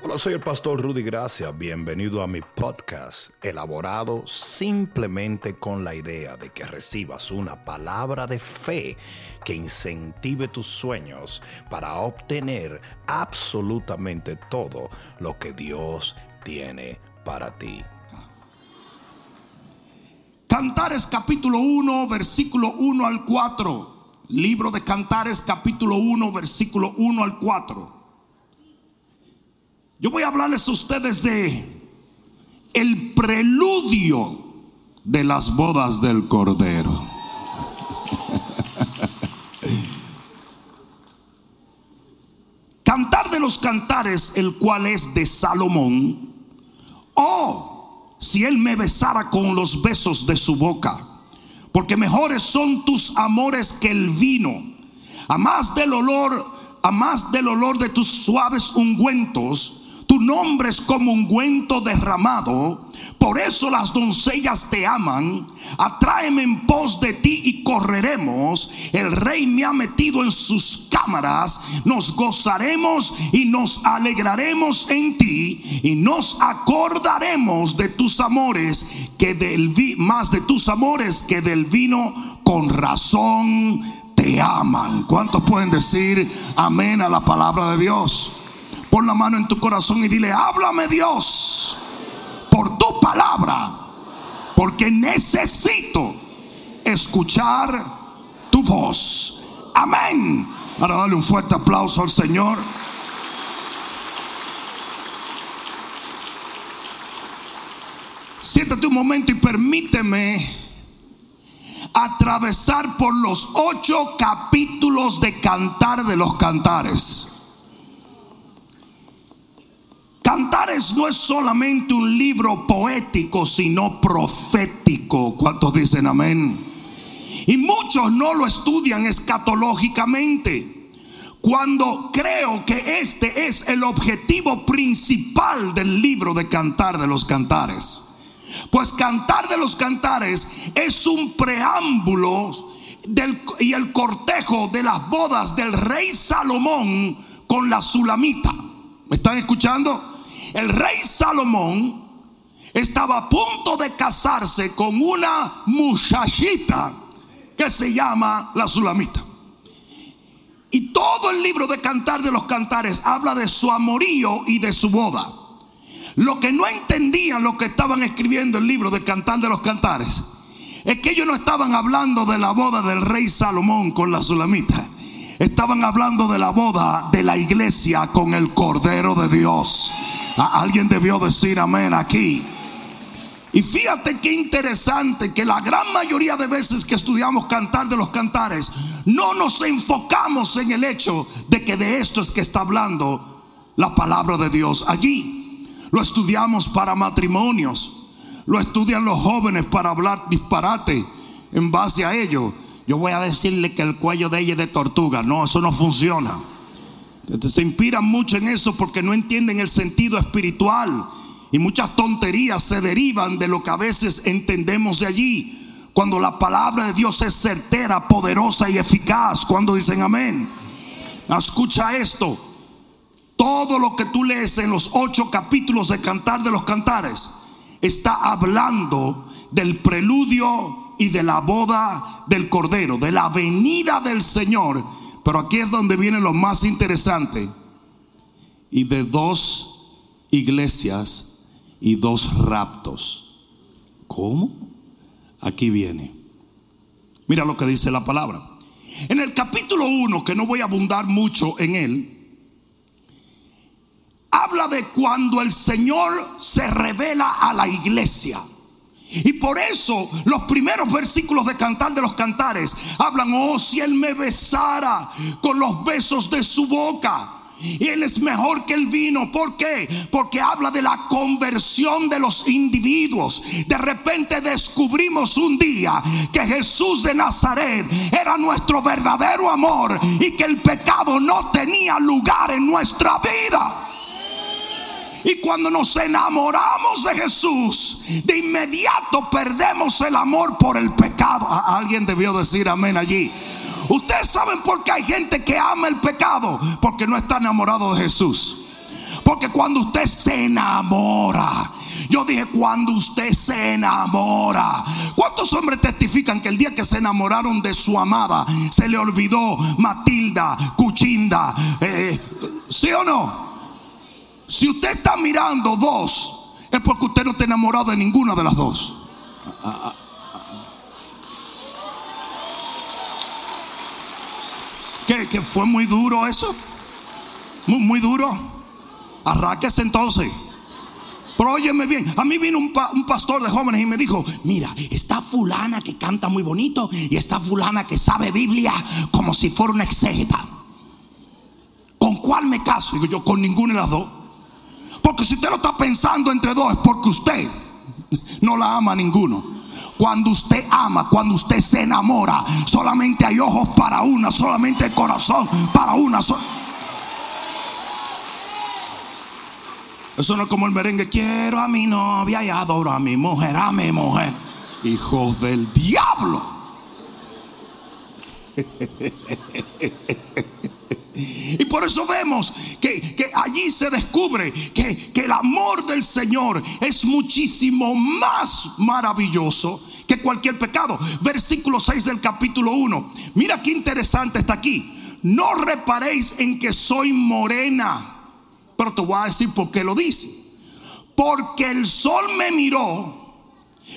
Hola, soy el pastor Rudy Gracia. Bienvenido a mi podcast, elaborado simplemente con la idea de que recibas una palabra de fe que incentive tus sueños para obtener absolutamente todo lo que Dios tiene para ti. Cantares capítulo 1, versículo 1 al 4. Libro de Cantares capítulo 1, versículo 1 al 4. Yo voy a hablarles a ustedes de el preludio de las bodas del Cordero. Cantar de los cantares, el cual es de Salomón. Oh, si él me besara con los besos de su boca, porque mejores son tus amores que el vino, a más del olor, a más del olor de tus suaves ungüentos tu nombre es como ungüento derramado. Por eso las doncellas te aman. Atráeme en pos de ti y correremos. El rey me ha metido en sus cámaras. Nos gozaremos y nos alegraremos en ti. Y nos acordaremos de tus amores que del más de tus amores que del vino. Con razón te aman. ¿Cuántos pueden decir amén a la palabra de Dios? Pon la mano en tu corazón y dile, háblame Dios por tu palabra, porque necesito escuchar tu voz. Amén. Ahora dale un fuerte aplauso al Señor. Siéntate un momento y permíteme atravesar por los ocho capítulos de Cantar de los Cantares. Cantares no es solamente un libro poético, sino profético. ¿Cuántos dicen amén? Y muchos no lo estudian escatológicamente. Cuando creo que este es el objetivo principal del libro de Cantar de los Cantares. Pues Cantar de los Cantares es un preámbulo y el cortejo de las bodas del rey Salomón con la Sulamita. ¿Me están escuchando? El rey Salomón estaba a punto de casarse con una muchachita que se llama la Sulamita. Y todo el libro de Cantar de los Cantares habla de su amorío y de su boda. Lo que no entendían lo que estaban escribiendo el libro de Cantar de los Cantares es que ellos no estaban hablando de la boda del rey Salomón con la Sulamita. Estaban hablando de la boda de la iglesia con el Cordero de Dios. Alguien debió decir amén aquí. Y fíjate qué interesante que la gran mayoría de veces que estudiamos cantar de los cantares, no nos enfocamos en el hecho de que de esto es que está hablando la palabra de Dios allí. Lo estudiamos para matrimonios, lo estudian los jóvenes para hablar disparate en base a ello. Yo voy a decirle que el cuello de ella es de tortuga. No, eso no funciona. Se inspiran mucho en eso porque no entienden el sentido espiritual. Y muchas tonterías se derivan de lo que a veces entendemos de allí. Cuando la palabra de Dios es certera, poderosa y eficaz. Cuando dicen amén. Escucha esto. Todo lo que tú lees en los ocho capítulos de Cantar de los Cantares está hablando del preludio y de la boda del Cordero, de la venida del Señor pero aquí es donde viene lo más interesante. Y de dos iglesias y dos raptos. ¿Cómo? Aquí viene. Mira lo que dice la palabra. En el capítulo 1, que no voy a abundar mucho en él, habla de cuando el Señor se revela a la iglesia. Y por eso los primeros versículos de Cantar de los Cantares hablan, oh, si Él me besara con los besos de su boca. Y Él es mejor que el vino. ¿Por qué? Porque habla de la conversión de los individuos. De repente descubrimos un día que Jesús de Nazaret era nuestro verdadero amor y que el pecado no tenía lugar en nuestra vida. Y cuando nos enamoramos de Jesús, de inmediato perdemos el amor por el pecado. Alguien debió decir amén allí. Ustedes saben por qué hay gente que ama el pecado, porque no está enamorado de Jesús. Porque cuando usted se enamora, yo dije, cuando usted se enamora. ¿Cuántos hombres testifican que el día que se enamoraron de su amada, se le olvidó Matilda, Cuchinda? Eh, ¿Sí o no? Si usted está mirando dos, es porque usted no está enamorado de ninguna de las dos. ¿Que, fue muy duro eso? Muy, duro. Arráquese entonces. Pero óyeme bien, a mí vino un, pastor de jóvenes y me dijo, mira, está fulana que canta muy bonito y está fulana que sabe Biblia como si fuera una exégeta. ¿Con cuál me caso? Digo yo, con ninguna de las dos. Porque si usted lo está pensando entre dos es porque usted no la ama a ninguno. Cuando usted ama, cuando usted se enamora, solamente hay ojos para una, solamente hay corazón para una. Eso no es como el merengue. Quiero a mi novia y adoro a mi mujer, a mi mujer. Hijos del diablo. Por eso vemos que, allí se descubre que, que, el amor del Señor es muchísimo más maravilloso que cualquier pecado. Versículo 6 del capítulo 1. Mira qué interesante está aquí. No reparéis en que soy morena pero te voy a decir por qué lo dice. Porque el sol me miró,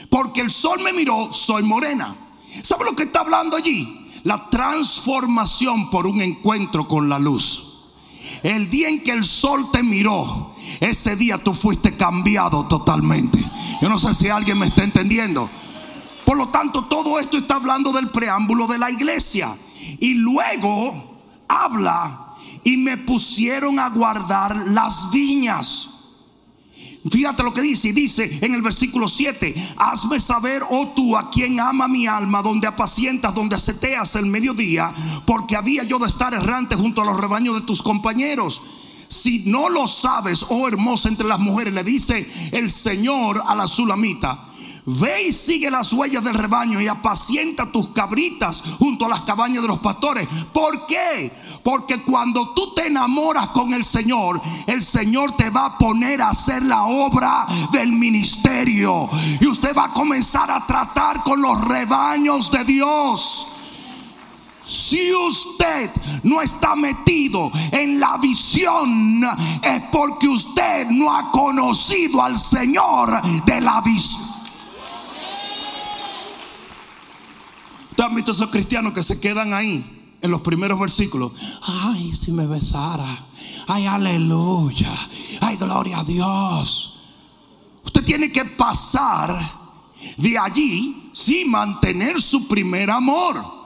porque el sol me miró, soy morena. ¿Sabe lo que está hablando allí? La transformación por un encuentro con la luz. El día en que el sol te miró, ese día tú fuiste cambiado totalmente. Yo no sé si alguien me está entendiendo. Por lo tanto, todo esto está hablando del preámbulo de la iglesia. Y luego habla y me pusieron a guardar las viñas. Fíjate lo que dice, dice en el versículo 7, hazme saber, oh tú, a quien ama mi alma, donde apacientas, donde aceteas el mediodía, porque había yo de estar errante junto a los rebaños de tus compañeros. Si no lo sabes, oh hermosa entre las mujeres, le dice el Señor a la sulamita, Ve y sigue las huellas del rebaño y apacienta tus cabritas junto a las cabañas de los pastores. ¿Por qué? Porque cuando tú te enamoras con el Señor, el Señor te va a poner a hacer la obra del ministerio. Y usted va a comenzar a tratar con los rebaños de Dios. Si usted no está metido en la visión, es porque usted no ha conocido al Señor de la visión. ¿Tú has visto esos cristianos que se quedan ahí en los primeros versículos? Ay, si me besara. Ay, aleluya. Ay, gloria a Dios. Usted tiene que pasar de allí sin mantener su primer amor.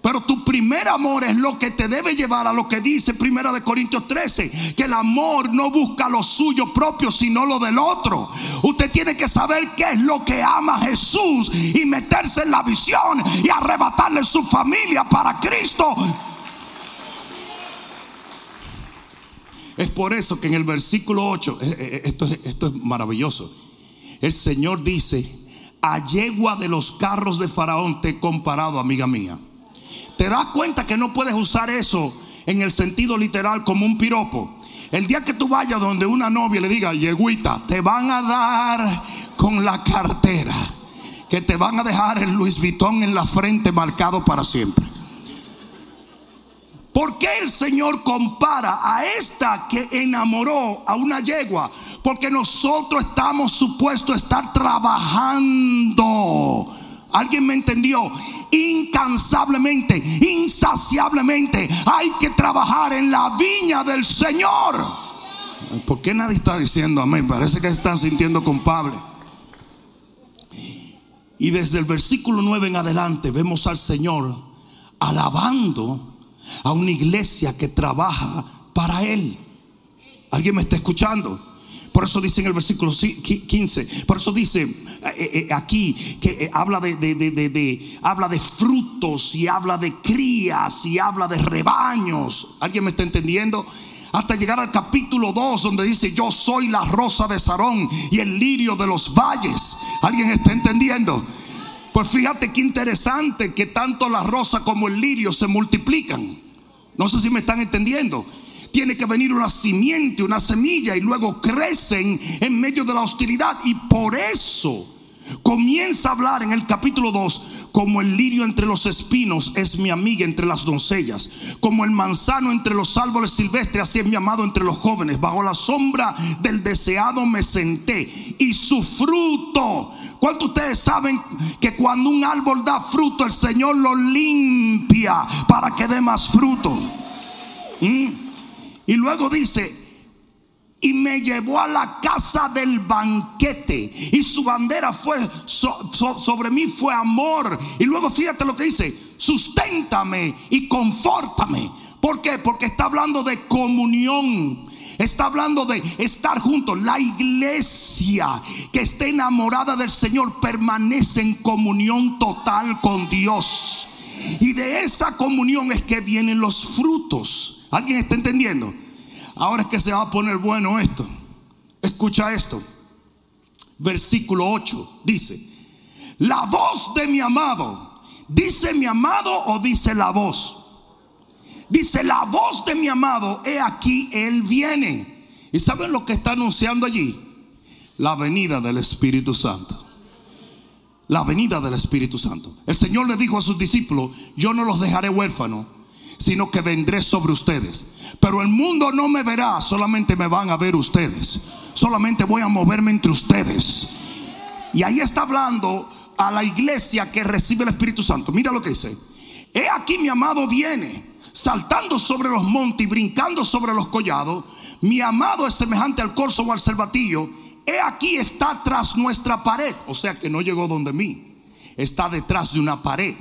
Pero tu primer amor es lo que te debe llevar a lo que dice Primera de Corintios 13, que el amor no busca lo suyo propio, sino lo del otro. Usted tiene que saber qué es lo que ama Jesús y meterse en la visión y arrebatarle su familia para Cristo. Es por eso que en el versículo 8, eh, eh, esto, esto es maravilloso. El Señor dice, a yegua de los carros de Faraón te he comparado, amiga mía. Te das cuenta que no puedes usar eso en el sentido literal como un piropo. El día que tú vayas donde una novia le diga, yeguita, te van a dar con la cartera, que te van a dejar el Luis Vuitton en la frente marcado para siempre. ¿Por qué el Señor compara a esta que enamoró a una yegua? Porque nosotros estamos supuestos a estar trabajando ¿Alguien me entendió? Incansablemente, insaciablemente, hay que trabajar en la viña del Señor. ¿Por qué nadie está diciendo amén? Parece que están sintiendo culpable. Y desde el versículo 9 en adelante vemos al Señor alabando a una iglesia que trabaja para Él. ¿Alguien me está escuchando? Por eso dice en el versículo 15, por eso dice eh, eh, eh, aquí que habla de, habla de frutos y habla de crías y habla de rebaños. ¿Alguien me está entendiendo? Hasta llegar al capítulo 2 donde dice, yo soy la rosa de Sarón y el lirio de los valles. ¿Alguien está entendiendo? Pues fíjate qué interesante que tanto la rosa como el lirio se multiplican. No sé si me están entendiendo. Tiene que venir una simiente, una semilla y luego crecen en medio de la hostilidad. Y por eso comienza a hablar en el capítulo 2 como el lirio entre los espinos es mi amiga entre las doncellas, como el manzano entre los árboles silvestres, así es mi amado entre los jóvenes. Bajo la sombra del deseado me senté y su fruto. ¿Cuántos ustedes saben que cuando un árbol da fruto, el Señor lo limpia para que dé más fruto? ¿Mm? Y luego dice, y me llevó a la casa del banquete y su bandera fue sobre mí fue amor y luego fíjate lo que dice susténtame y confórtame ¿por qué? porque está hablando de comunión Está hablando de estar juntos. La iglesia que esté enamorada del Señor permanece en comunión total con Dios. Y de esa comunión es que vienen los frutos. ¿Alguien está entendiendo? Ahora es que se va a poner bueno esto. Escucha esto. Versículo 8 dice, la voz de mi amado, dice mi amado o dice la voz. Dice la voz de mi amado, he aquí, él viene. ¿Y saben lo que está anunciando allí? La venida del Espíritu Santo. La venida del Espíritu Santo. El Señor le dijo a sus discípulos, yo no los dejaré huérfanos sino que vendré sobre ustedes. Pero el mundo no me verá, solamente me van a ver ustedes. Solamente voy a moverme entre ustedes. Y ahí está hablando a la iglesia que recibe el Espíritu Santo. Mira lo que dice. He aquí mi amado viene, saltando sobre los montes y brincando sobre los collados. Mi amado es semejante al corzo o al cervatillo. He aquí está tras nuestra pared. O sea que no llegó donde mí. Está detrás de una pared.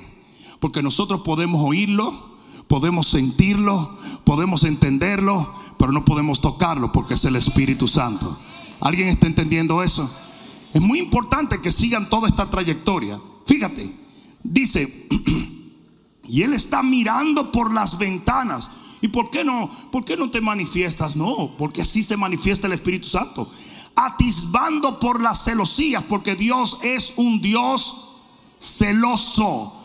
Porque nosotros podemos oírlo, Podemos sentirlo, podemos entenderlo, pero no podemos tocarlo porque es el Espíritu Santo. ¿Alguien está entendiendo eso? Es muy importante que sigan toda esta trayectoria. Fíjate, dice, y él está mirando por las ventanas. ¿Y por qué no? ¿Por qué no te manifiestas? No, porque así se manifiesta el Espíritu Santo. Atisbando por las celosías, porque Dios es un Dios celoso.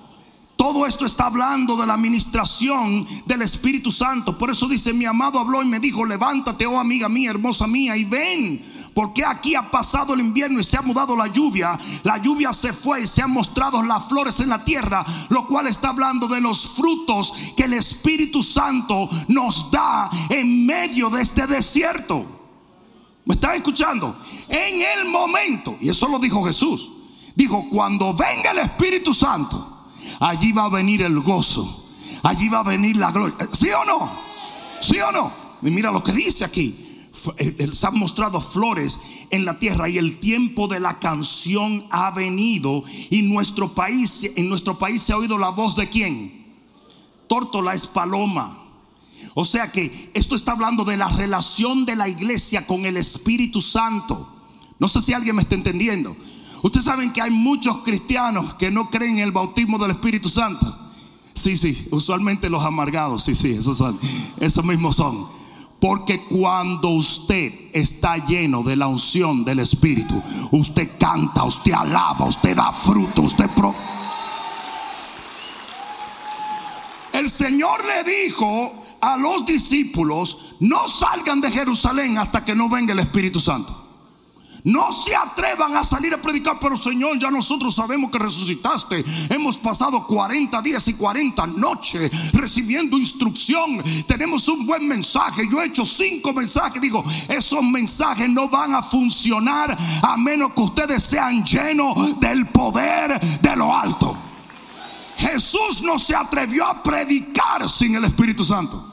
Todo esto está hablando de la administración del Espíritu Santo. Por eso dice, mi amado habló y me dijo, levántate, oh amiga mía, hermosa mía, y ven. Porque aquí ha pasado el invierno y se ha mudado la lluvia. La lluvia se fue y se han mostrado las flores en la tierra. Lo cual está hablando de los frutos que el Espíritu Santo nos da en medio de este desierto. ¿Me están escuchando? En el momento, y eso lo dijo Jesús. Dijo, cuando venga el Espíritu Santo allí va a venir el gozo, allí va a venir la gloria. ¿Sí o no? ¿Sí o no? Y mira lo que dice aquí. Eh, se han mostrado flores en la tierra y el tiempo de la canción ha venido y nuestro país en nuestro país se ha oído la voz de quién? Tórtola es paloma. O sea que esto está hablando de la relación de la iglesia con el Espíritu Santo. No sé si alguien me está entendiendo. Ustedes saben que hay muchos cristianos que no creen en el bautismo del Espíritu Santo. Sí, sí, usualmente los amargados, sí, sí, esos mismos son. Porque cuando usted está lleno de la unción del Espíritu, usted canta, usted alaba, usted da fruto, usted pro... El Señor le dijo a los discípulos, no salgan de Jerusalén hasta que no venga el Espíritu Santo. No se atrevan a salir a predicar, pero Señor, ya nosotros sabemos que resucitaste. Hemos pasado 40 días y 40 noches recibiendo instrucción. Tenemos un buen mensaje. Yo he hecho cinco mensajes. Digo, esos mensajes no van a funcionar a menos que ustedes sean llenos del poder de lo alto. Jesús no se atrevió a predicar sin el Espíritu Santo.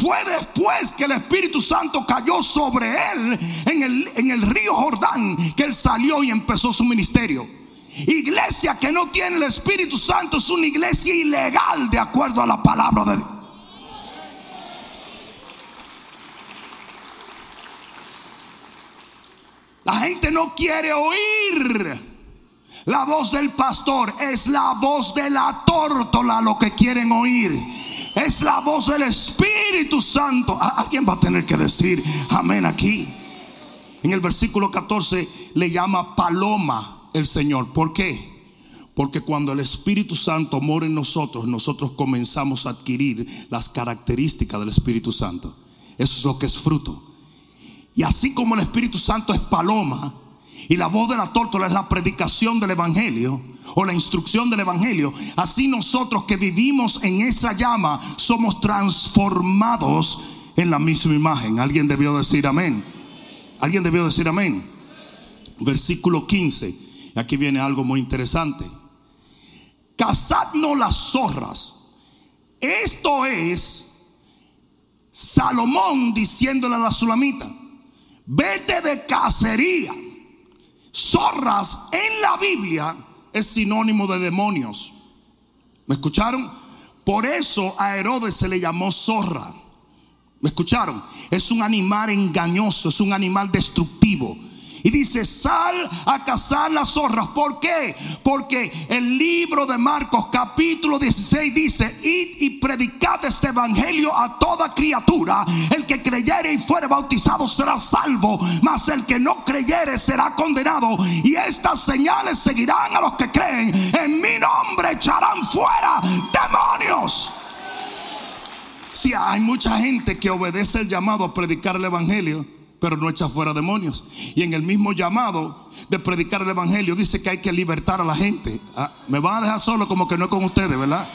Fue después que el Espíritu Santo cayó sobre él en el, río Jordán que él salió y empezó su ministerio. Iglesia que no tiene el Espíritu Santo es una iglesia ilegal de acuerdo a la palabra de Dios. La gente no quiere oír la voz del pastor, es la voz de la tórtola lo que quieren oír. Es la voz del Espíritu Santo. Alguien va a tener que decir amén aquí. En el versículo 14 le llama paloma el Señor. ¿Por qué? Porque cuando el Espíritu Santo mora en nosotros, nosotros comenzamos a adquirir las características del Espíritu Santo. eso es lo que es fruto. Y así como el Espíritu Santo es paloma y la voz de la tórtola es la predicación del Evangelio o la instrucción del Evangelio, así nosotros que vivimos en esa llama somos transformados en la misma imagen. Alguien debió decir amén. Alguien debió decir amén. Versículo 15. Aquí viene algo muy interesante. Cazadnos las zorras. Esto es Salomón diciéndole a la sulamita, vete de cacería. Zorras en la Biblia es sinónimo de demonios. ¿Me escucharon? Por eso a Herodes se le llamó zorra. ¿Me escucharon? Es un animal engañoso, es un animal destructivo. Y dice, sal a cazar las zorras. ¿Por qué? Porque el libro de Marcos capítulo 16 dice, id y predicad este evangelio a toda criatura. El que creyere y fuere bautizado será salvo, mas el que no creyere será condenado. Y estas señales seguirán a los que creen. En mi nombre echarán fuera demonios. Si hay mucha gente que obedece el llamado a predicar el Evangelio, pero no echa fuera demonios. Y en el mismo llamado de predicar el Evangelio dice que hay que libertar a la gente. Ah, me van a dejar solo como que no es con ustedes, ¿verdad?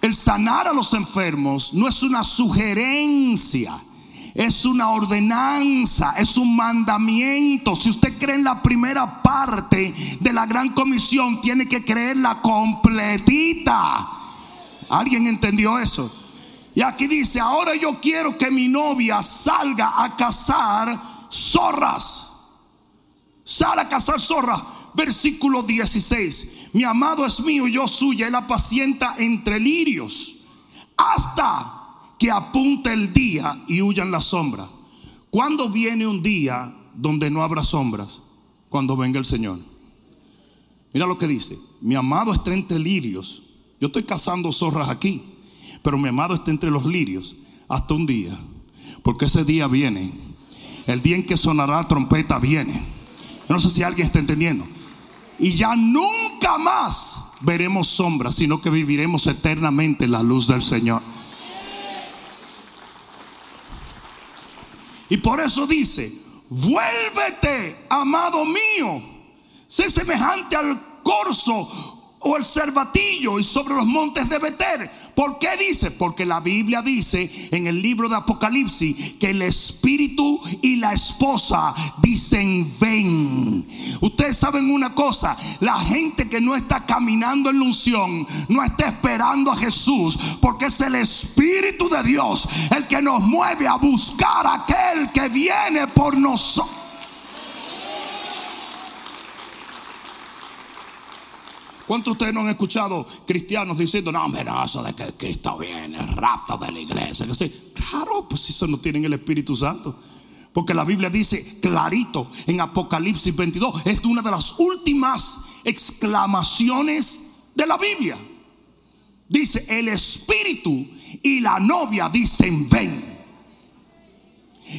El sanar a los enfermos no es una sugerencia. Es una ordenanza, es un mandamiento. Si usted cree en la primera parte de la gran comisión, tiene que creerla completita. ¿Alguien entendió eso? Y aquí dice, ahora yo quiero que mi novia salga a cazar zorras. Sal a cazar zorras. Versículo 16. Mi amado es mío yo suya. Él apacienta entre lirios. Hasta que apunte el día y huyan las sombras. ¿Cuándo viene un día donde no habrá sombras? Cuando venga el Señor. Mira lo que dice. Mi amado está entre lirios yo estoy cazando zorras aquí, pero mi amado está entre los lirios hasta un día, porque ese día viene. El día en que sonará trompeta viene. No sé si alguien está entendiendo. Y ya nunca más veremos sombras, sino que viviremos eternamente en la luz del Señor. Y por eso dice, vuélvete, amado mío, sé semejante al corzo o el cervatillo y sobre los montes de Beter. ¿Por qué dice? Porque la Biblia dice en el libro de Apocalipsis que el espíritu y la esposa dicen ven. Ustedes saben una cosa, la gente que no está caminando en la unción, no está esperando a Jesús, porque es el espíritu de Dios el que nos mueve a buscar aquel que viene por nosotros. ¿Cuántos de ustedes no han escuchado cristianos diciendo, no, mira, eso de que Cristo viene, rapto de la iglesia? Claro, pues eso no tienen el Espíritu Santo. Porque la Biblia dice clarito en Apocalipsis 22, es una de las últimas exclamaciones de la Biblia. Dice, el Espíritu y la novia dicen, ven.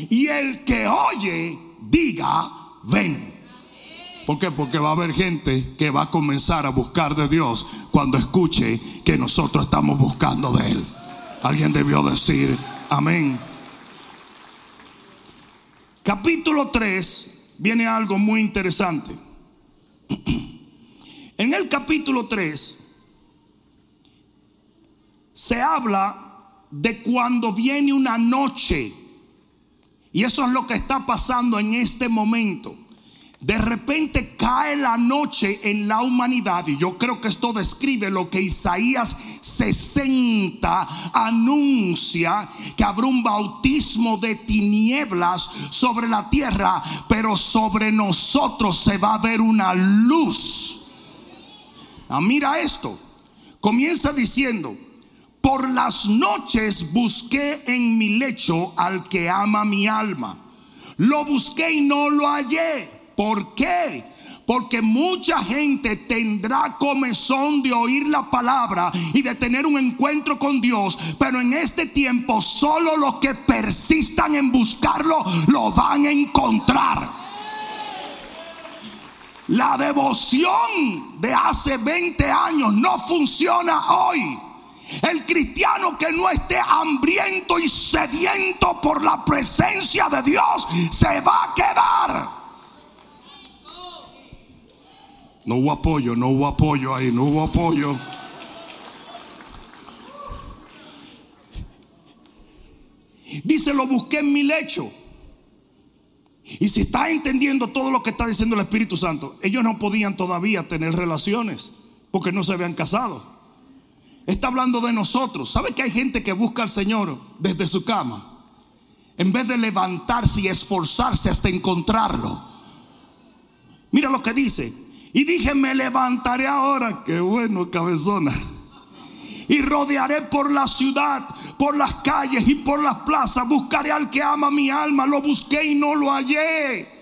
Y el que oye, diga, ven. ¿Por qué? Porque va a haber gente que va a comenzar a buscar de Dios cuando escuche que nosotros estamos buscando de Él. Alguien debió decir amén. Capítulo 3 viene algo muy interesante. En el capítulo 3 se habla de cuando viene una noche. Y eso es lo que está pasando en este momento. De repente cae la noche en la humanidad y yo creo que esto describe lo que Isaías 60 anuncia, que habrá un bautismo de tinieblas sobre la tierra, pero sobre nosotros se va a ver una luz. Ah, mira esto, comienza diciendo, por las noches busqué en mi lecho al que ama mi alma. Lo busqué y no lo hallé ¿Por qué? Porque mucha gente tendrá comezón de oír la palabra y de tener un encuentro con Dios. Pero en este tiempo solo los que persistan en buscarlo lo van a encontrar. La devoción de hace 20 años no funciona hoy. El cristiano que no esté hambriento y sediento por la presencia de Dios se va a quedar. No hubo apoyo, no hubo apoyo ahí, no hubo apoyo. Dice, lo busqué en mi lecho. Y si está entendiendo todo lo que está diciendo el Espíritu Santo, ellos no podían todavía tener relaciones porque no se habían casado. Está hablando de nosotros. ¿Sabe que hay gente que busca al Señor desde su cama? En vez de levantarse y esforzarse hasta encontrarlo. Mira lo que dice. Y dije, me levantaré ahora. Qué bueno, cabezona. Y rodearé por la ciudad por las calles y por las plazas. Buscaré al que ama mi alma. Lo busqué y no lo hallé.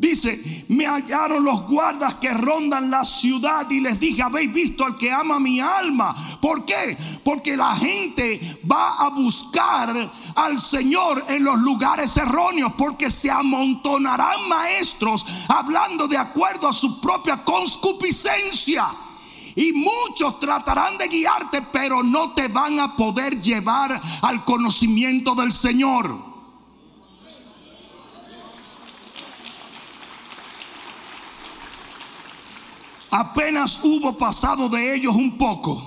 Dice, me hallaron los guardas que rondan la ciudad y les dije, habéis visto al que ama mi alma. ¿Por qué? Porque la gente va a buscar al Señor en los lugares erróneos, porque se amontonarán maestros hablando de acuerdo a su propia conscupiscencia. Y muchos tratarán de guiarte, pero no te van a poder llevar al conocimiento del Señor. Apenas hubo pasado de ellos un poco.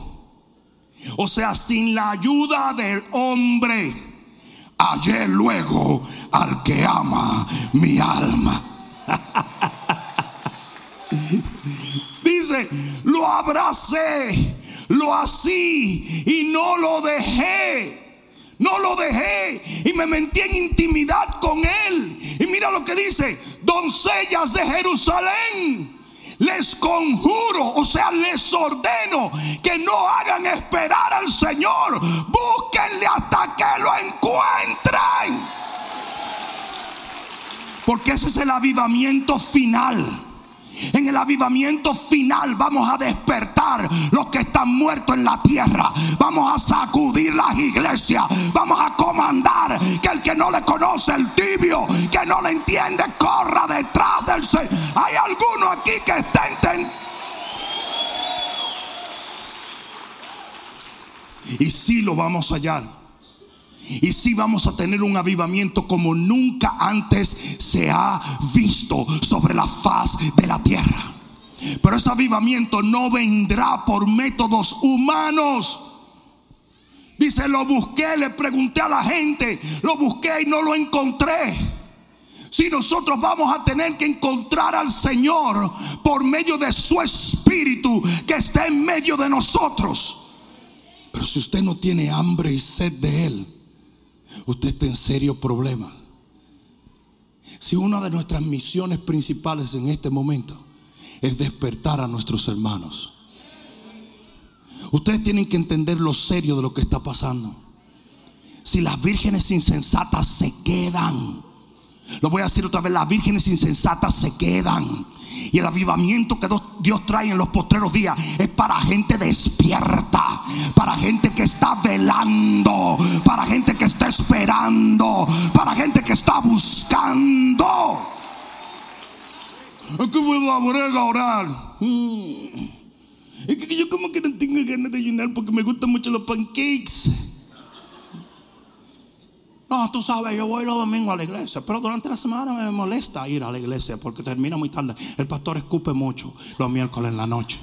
O sea, sin la ayuda del hombre, hallé luego al que ama mi alma. Dice, lo abracé, lo así y no lo dejé. No lo dejé y me metí en intimidad con él. Y mira lo que dice, doncellas de Jerusalén. Les conjuro, o sea, les ordeno que no hagan esperar al Señor. Búsquenle hasta que lo encuentren. Porque ese es el avivamiento final. En el avivamiento final vamos a despertar los que están muertos en la tierra. Vamos a sacudir las iglesias. Vamos a comandar que el que no le conoce, el tibio, que no le entiende, corra detrás del Señor. Hay alguno aquí que está entendiendo. Y si lo vamos a hallar. Y si vamos a tener un avivamiento como nunca antes se ha visto sobre la faz de la tierra. Pero ese avivamiento no vendrá por métodos humanos. Dice, lo busqué, le pregunté a la gente, lo busqué y no lo encontré. Si nosotros vamos a tener que encontrar al Señor por medio de su Espíritu que está en medio de nosotros. Pero si usted no tiene hambre y sed de Él, usted está en serio problema. Si una de nuestras misiones principales en este momento es despertar a nuestros hermanos, ustedes tienen que entender lo serio de lo que está pasando. Si las vírgenes insensatas se quedan, lo voy a decir otra vez, las vírgenes insensatas se quedan. Y el avivamiento que Dios trae en los postreros días es para gente despierta, para gente que está velando, para gente que está esperando, para gente que está buscando. Que voy a orar. Mm. Es que yo como que no tengo ganas de ayunar porque me gustan mucho los pancakes. No, tú sabes, yo voy los domingos a la iglesia, pero durante la semana me molesta ir a la iglesia porque termina muy tarde. El pastor escupe mucho los miércoles en la noche.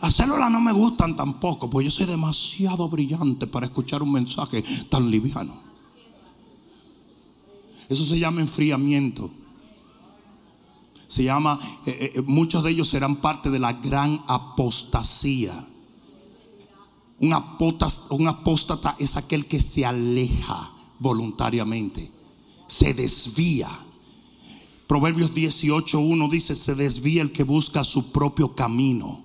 Las células no me gustan tampoco, porque yo soy demasiado brillante para escuchar un mensaje tan liviano. Eso se llama enfriamiento. Se llama, eh, eh, muchos de ellos serán parte de la gran apostasía. Un un apóstata es aquel que se aleja voluntariamente. Se desvía. Proverbios 18.1 dice, se desvía el que busca su propio camino.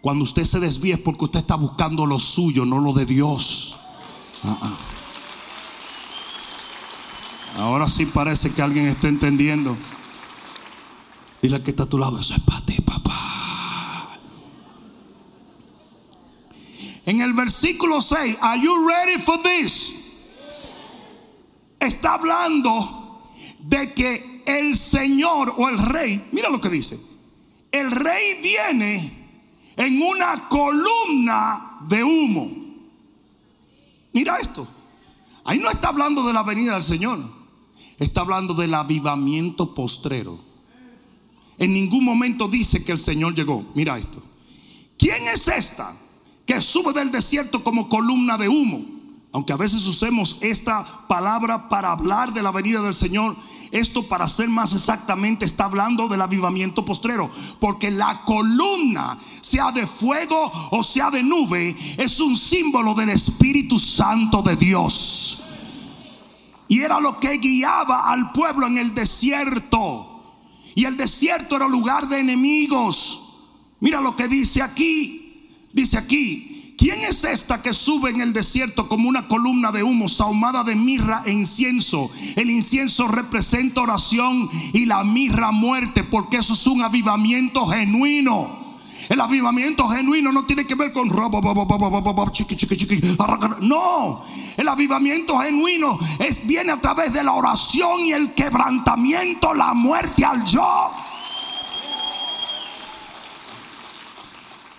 Cuando usted se desvía es porque usted está buscando lo suyo, no lo de Dios. Ah, ah. Ahora sí parece que alguien está entendiendo. Dile que está a tu lado, eso es para ti, papá. En el versículo 6, are you ready for this? Está hablando de que el Señor o el rey, mira lo que dice, el rey viene en una columna de humo. Mira esto. Ahí no está hablando de la venida del Señor. Está hablando del avivamiento postrero. En ningún momento dice que el Señor llegó. Mira esto. ¿Quién es esta que sube del desierto como columna de humo? Aunque a veces usemos esta palabra para hablar de la venida del Señor, esto para ser más exactamente está hablando del avivamiento postrero. Porque la columna, sea de fuego o sea de nube, es un símbolo del Espíritu Santo de Dios. Y era lo que guiaba al pueblo en el desierto. Y el desierto era lugar de enemigos. Mira lo que dice aquí. Dice aquí, ¿Quién es esta que sube en el desierto como una columna de humo sahumada de mirra e incienso? El incienso representa oración y la mirra muerte, porque eso es un avivamiento genuino. El avivamiento genuino no tiene que ver con no. El avivamiento genuino es viene a través de la oración y el quebrantamiento, la muerte al yo.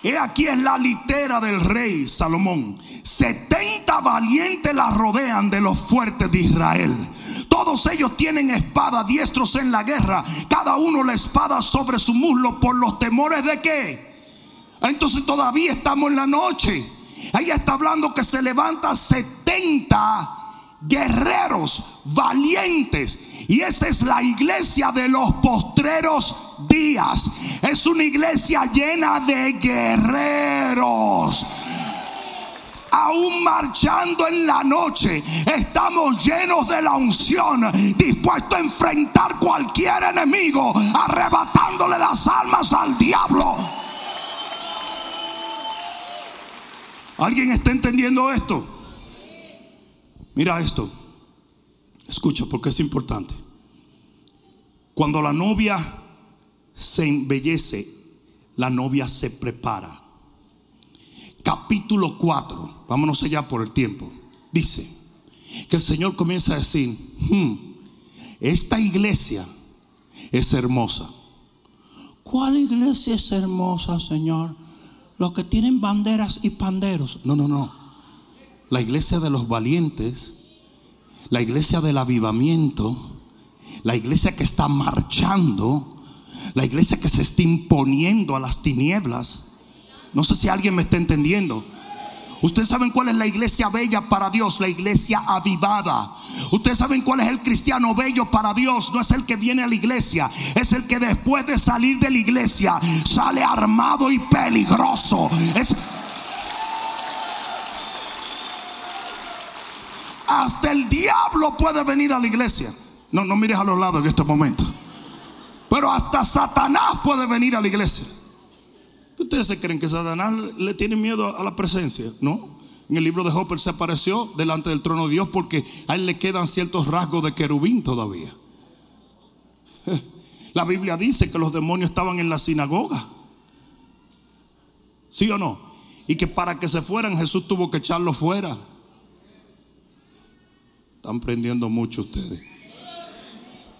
He aquí es la litera del rey Salomón. 70 valientes la rodean de los fuertes de Israel. Todos ellos tienen espada, diestros en la guerra. Cada uno la espada sobre su muslo por los temores de qué. Entonces todavía estamos en la noche. Ahí está hablando que se levanta 70 guerreros valientes. Y esa es la iglesia de los postreros días. Es una iglesia llena de guerreros. Aún marchando en la noche, estamos llenos de la unción, dispuestos a enfrentar cualquier enemigo, arrebatándole las almas al diablo. ¿Alguien está entendiendo esto? Mira esto. Escucha porque es importante. Cuando la novia se embellece, la novia se prepara. Capítulo 4, vámonos allá por el tiempo. Dice que el Señor comienza a decir, hmm, esta iglesia es hermosa. ¿Cuál iglesia es hermosa, Señor? Los que tienen banderas y panderos. No, no, no. La iglesia de los valientes la iglesia del avivamiento, la iglesia que está marchando, la iglesia que se está imponiendo a las tinieblas. No sé si alguien me está entendiendo. Ustedes saben cuál es la iglesia bella para Dios, la iglesia avivada. Ustedes saben cuál es el cristiano bello para Dios. No es el que viene a la iglesia, es el que después de salir de la iglesia sale armado y peligroso. Hasta el diablo puede venir a la iglesia. No, no mires a los lados en este momento. Pero hasta Satanás puede venir a la iglesia. ¿Ustedes se creen que Satanás le tiene miedo a la presencia? No. En el libro de Hopper se apareció delante del trono de Dios porque a él le quedan ciertos rasgos de querubín todavía. La Biblia dice que los demonios estaban en la sinagoga. ¿Sí o no? Y que para que se fueran Jesús tuvo que echarlos fuera. Están prendiendo mucho ustedes.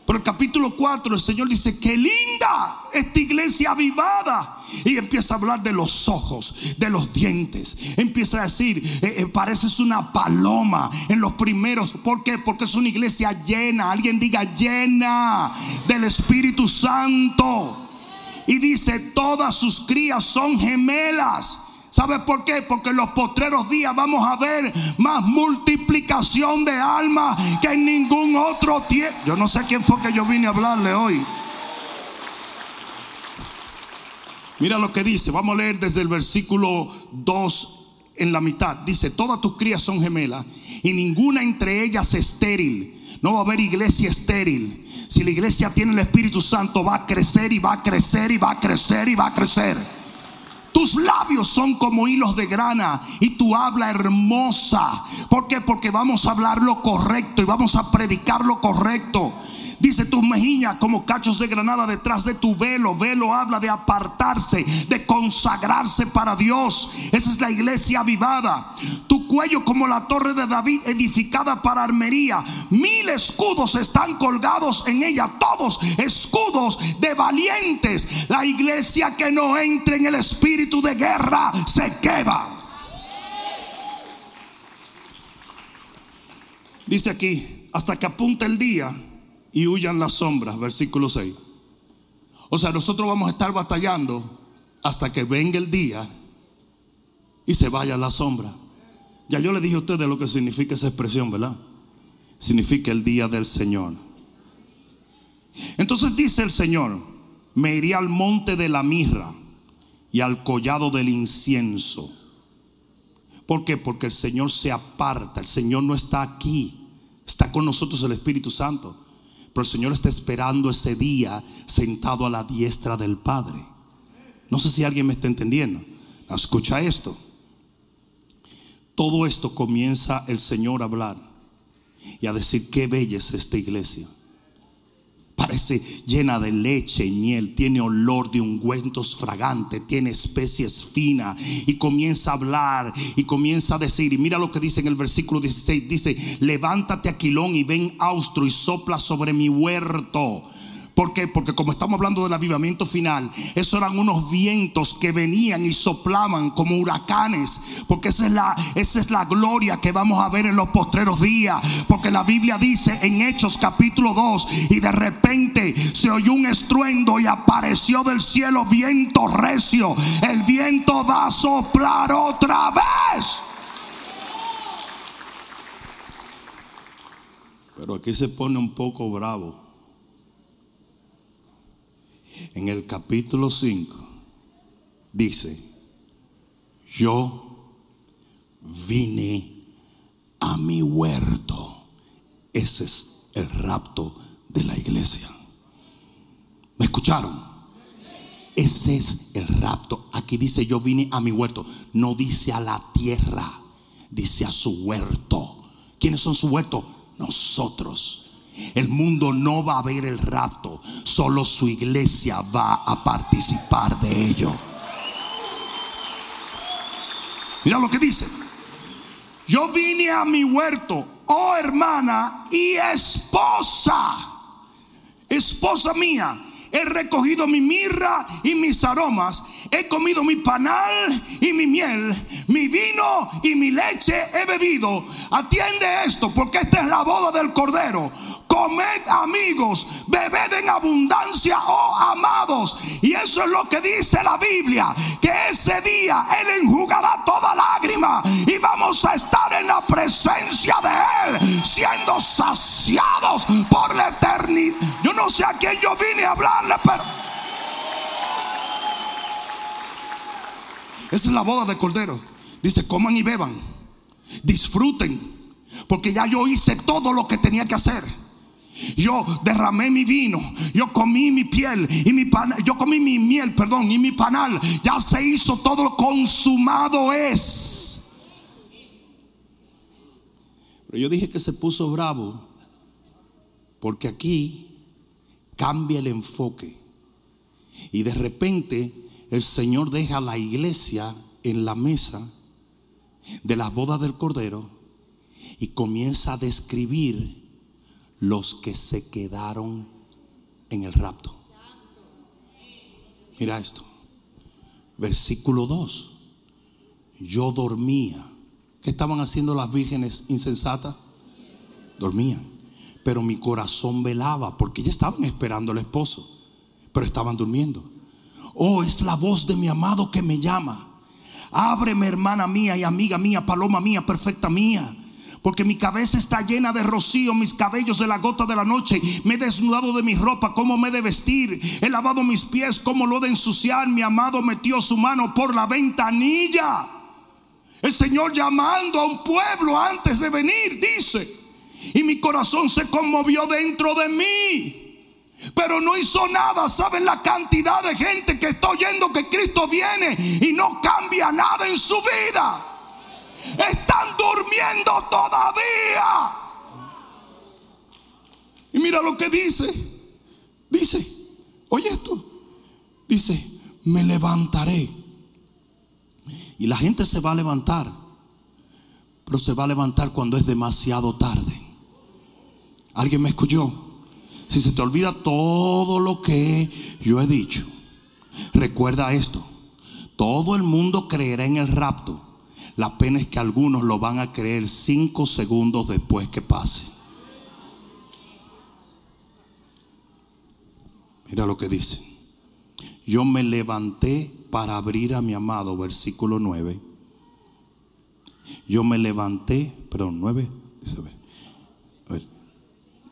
Pero el capítulo 4 el Señor dice, qué linda esta iglesia avivada. Y empieza a hablar de los ojos, de los dientes. Empieza a decir, eh, eh, pareces una paloma en los primeros. ¿Por qué? Porque es una iglesia llena. Alguien diga llena del Espíritu Santo. Y dice, todas sus crías son gemelas. ¿Sabe por qué? Porque en los postreros días vamos a ver más multiplicación de almas que en ningún otro tiempo. Yo no sé quién fue que yo vine a hablarle hoy. Mira lo que dice. Vamos a leer desde el versículo 2 en la mitad. Dice, todas tus crías son gemelas y ninguna entre ellas estéril. No va a haber iglesia estéril. Si la iglesia tiene el Espíritu Santo, va a crecer y va a crecer y va a crecer y va a crecer. Tus labios son como hilos de grana y tu habla hermosa. ¿Por qué? Porque vamos a hablar lo correcto y vamos a predicar lo correcto. Dice tus mejillas como cachos de granada detrás de tu velo. Velo habla de apartarse, de consagrarse para Dios. Esa es la iglesia avivada. Tu cuello como la torre de David edificada para armería. Mil escudos están colgados en ella. Todos escudos de valientes. La iglesia que no entre en el espíritu de guerra se queda. Dice aquí, hasta que apunte el día y huyan las sombras, versículo 6. O sea, nosotros vamos a estar batallando hasta que venga el día y se vaya la sombra. Ya yo le dije a ustedes lo que significa esa expresión, ¿verdad? Significa el día del Señor. Entonces dice el Señor, me iré al monte de la mirra y al collado del incienso. ¿Por qué? Porque el Señor se aparta, el Señor no está aquí. Está con nosotros el Espíritu Santo. Pero el Señor está esperando ese día sentado a la diestra del Padre. No sé si alguien me está entendiendo. Escucha esto. Todo esto comienza el Señor a hablar y a decir qué bella es esta iglesia parece llena de leche y miel, tiene olor de ungüentos fragantes, tiene especies finas y comienza a hablar y comienza a decir, y mira lo que dice en el versículo 16, dice, levántate Aquilón y ven austro y sopla sobre mi huerto ¿Por qué? Porque como estamos hablando del avivamiento final, esos eran unos vientos que venían y soplaban como huracanes. Porque esa es la, esa es la gloria que vamos a ver en los postreros días. Porque la Biblia dice en Hechos capítulo 2, y de repente se oyó un estruendo y apareció del cielo viento recio. El viento va a soplar otra vez. Pero aquí se pone un poco bravo en el capítulo 5 dice, yo vine a mi huerto. Ese es el rapto de la iglesia. ¿Me escucharon? Ese es el rapto. Aquí dice yo vine a mi huerto. No dice a la tierra, dice a su huerto. ¿Quiénes son su huerto? Nosotros. El mundo no va a ver el rapto, solo su iglesia va a participar de ello. Mira lo que dice. Yo vine a mi huerto, oh hermana y esposa, esposa mía he recogido mi mirra y mis aromas, he comido mi panal y mi miel, mi vino y mi leche he bebido. Atiende esto, porque esta es la boda del Cordero comed amigos, bebed en abundancia, oh amados. Y eso es lo que dice la Biblia, que ese día Él enjugará toda lágrima y vamos a estar en la presencia de Él, siendo saciados por la eternidad. Yo no sé a quién yo vine a hablarle, pero... Esa es la boda de Cordero. Dice, coman y beban, disfruten, porque ya yo hice todo lo que tenía que hacer. Yo derramé mi vino, yo comí mi piel y mi pan, yo comí mi miel, perdón, y mi panal. Ya se hizo todo consumado es. Pero yo dije que se puso bravo porque aquí cambia el enfoque y de repente el Señor deja a la iglesia en la mesa de las bodas del Cordero y comienza a describir los que se quedaron en el rapto. Mira esto. Versículo 2. Yo dormía. ¿Qué estaban haciendo las vírgenes insensatas? Dormían. Pero mi corazón velaba porque ya estaban esperando al esposo. Pero estaban durmiendo. Oh, es la voz de mi amado que me llama. Ábreme, hermana mía y amiga mía, paloma mía, perfecta mía. Porque mi cabeza está llena de rocío, mis cabellos de la gota de la noche. Me he desnudado de mi ropa, cómo me he de vestir. He lavado mis pies, cómo lo he de ensuciar. Mi amado metió su mano por la ventanilla. El Señor llamando a un pueblo antes de venir, dice. Y mi corazón se conmovió dentro de mí. Pero no hizo nada. ¿Saben la cantidad de gente que está oyendo que Cristo viene y no cambia nada en su vida? Están durmiendo todavía. Y mira lo que dice. Dice, oye esto. Dice, me levantaré. Y la gente se va a levantar. Pero se va a levantar cuando es demasiado tarde. ¿Alguien me escuchó? Si se te olvida todo lo que yo he dicho, recuerda esto. Todo el mundo creerá en el rapto. La pena es que algunos lo van a creer cinco segundos después que pase. Mira lo que dice. Yo me levanté para abrir a mi amado, versículo 9. Yo me levanté, perdón, 9. Dice, a ver.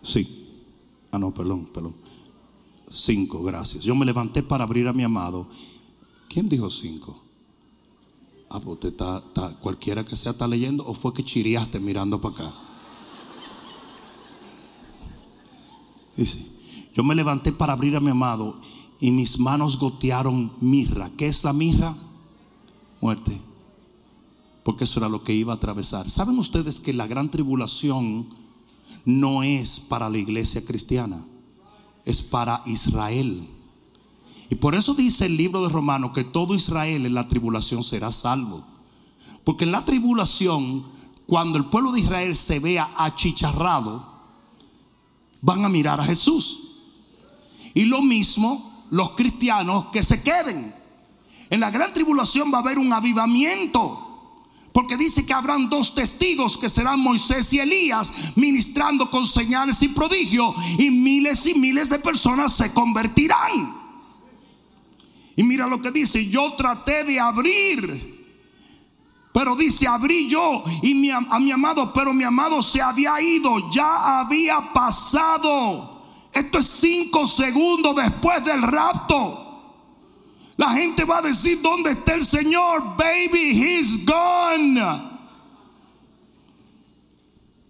Sí. Ah, no, perdón, perdón. 5, gracias. Yo me levanté para abrir a mi amado. ¿Quién dijo 5? Ah, pues está, está, cualquiera que sea está leyendo o fue que chiriaste mirando para acá. Dice, yo me levanté para abrir a mi amado y mis manos gotearon mirra. ¿Qué es la mirra? Muerte. Porque eso era lo que iba a atravesar. ¿Saben ustedes que la gran tribulación no es para la iglesia cristiana? Es para Israel. Y por eso dice el libro de Romanos que todo Israel en la tribulación será salvo. Porque en la tribulación, cuando el pueblo de Israel se vea achicharrado, van a mirar a Jesús. Y lo mismo los cristianos que se queden. En la gran tribulación va a haber un avivamiento. Porque dice que habrán dos testigos que serán Moisés y Elías ministrando con señales y prodigios y miles y miles de personas se convertirán. Y mira lo que dice, yo traté de abrir, pero dice, abrí yo y a mi amado, pero mi amado se había ido, ya había pasado. Esto es cinco segundos después del rapto. La gente va a decir, ¿dónde está el Señor? Baby, he's gone.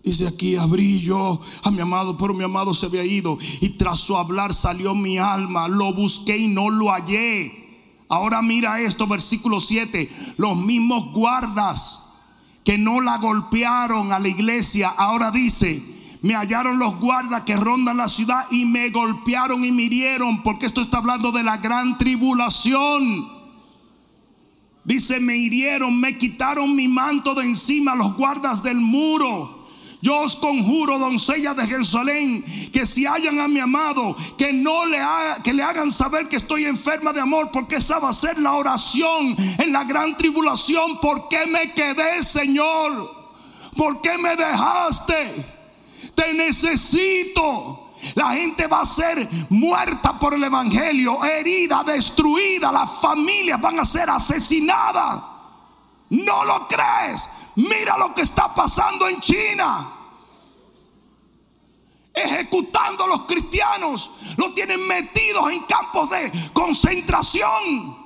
Dice aquí, abrí yo a mi amado, pero mi amado se había ido. Y tras su hablar salió mi alma. Lo busqué y no lo hallé. Ahora mira esto, versículo 7. Los mismos guardas que no la golpearon a la iglesia, ahora dice, me hallaron los guardas que rondan la ciudad y me golpearon y me hirieron, porque esto está hablando de la gran tribulación. Dice, me hirieron, me quitaron mi manto de encima los guardas del muro. Yo os conjuro, doncella de Jerusalén, que si hallan a mi amado, que no le, que le hagan saber que estoy enferma de amor, porque esa va a ser la oración en la gran tribulación. ¿Por qué me quedé, Señor? ¿Por qué me dejaste? Te necesito. La gente va a ser muerta por el Evangelio, herida, destruida. Las familias van a ser asesinadas. ¿No lo crees? Mira lo que está pasando en China. Ejecutando a los cristianos. Los tienen metidos en campos de concentración.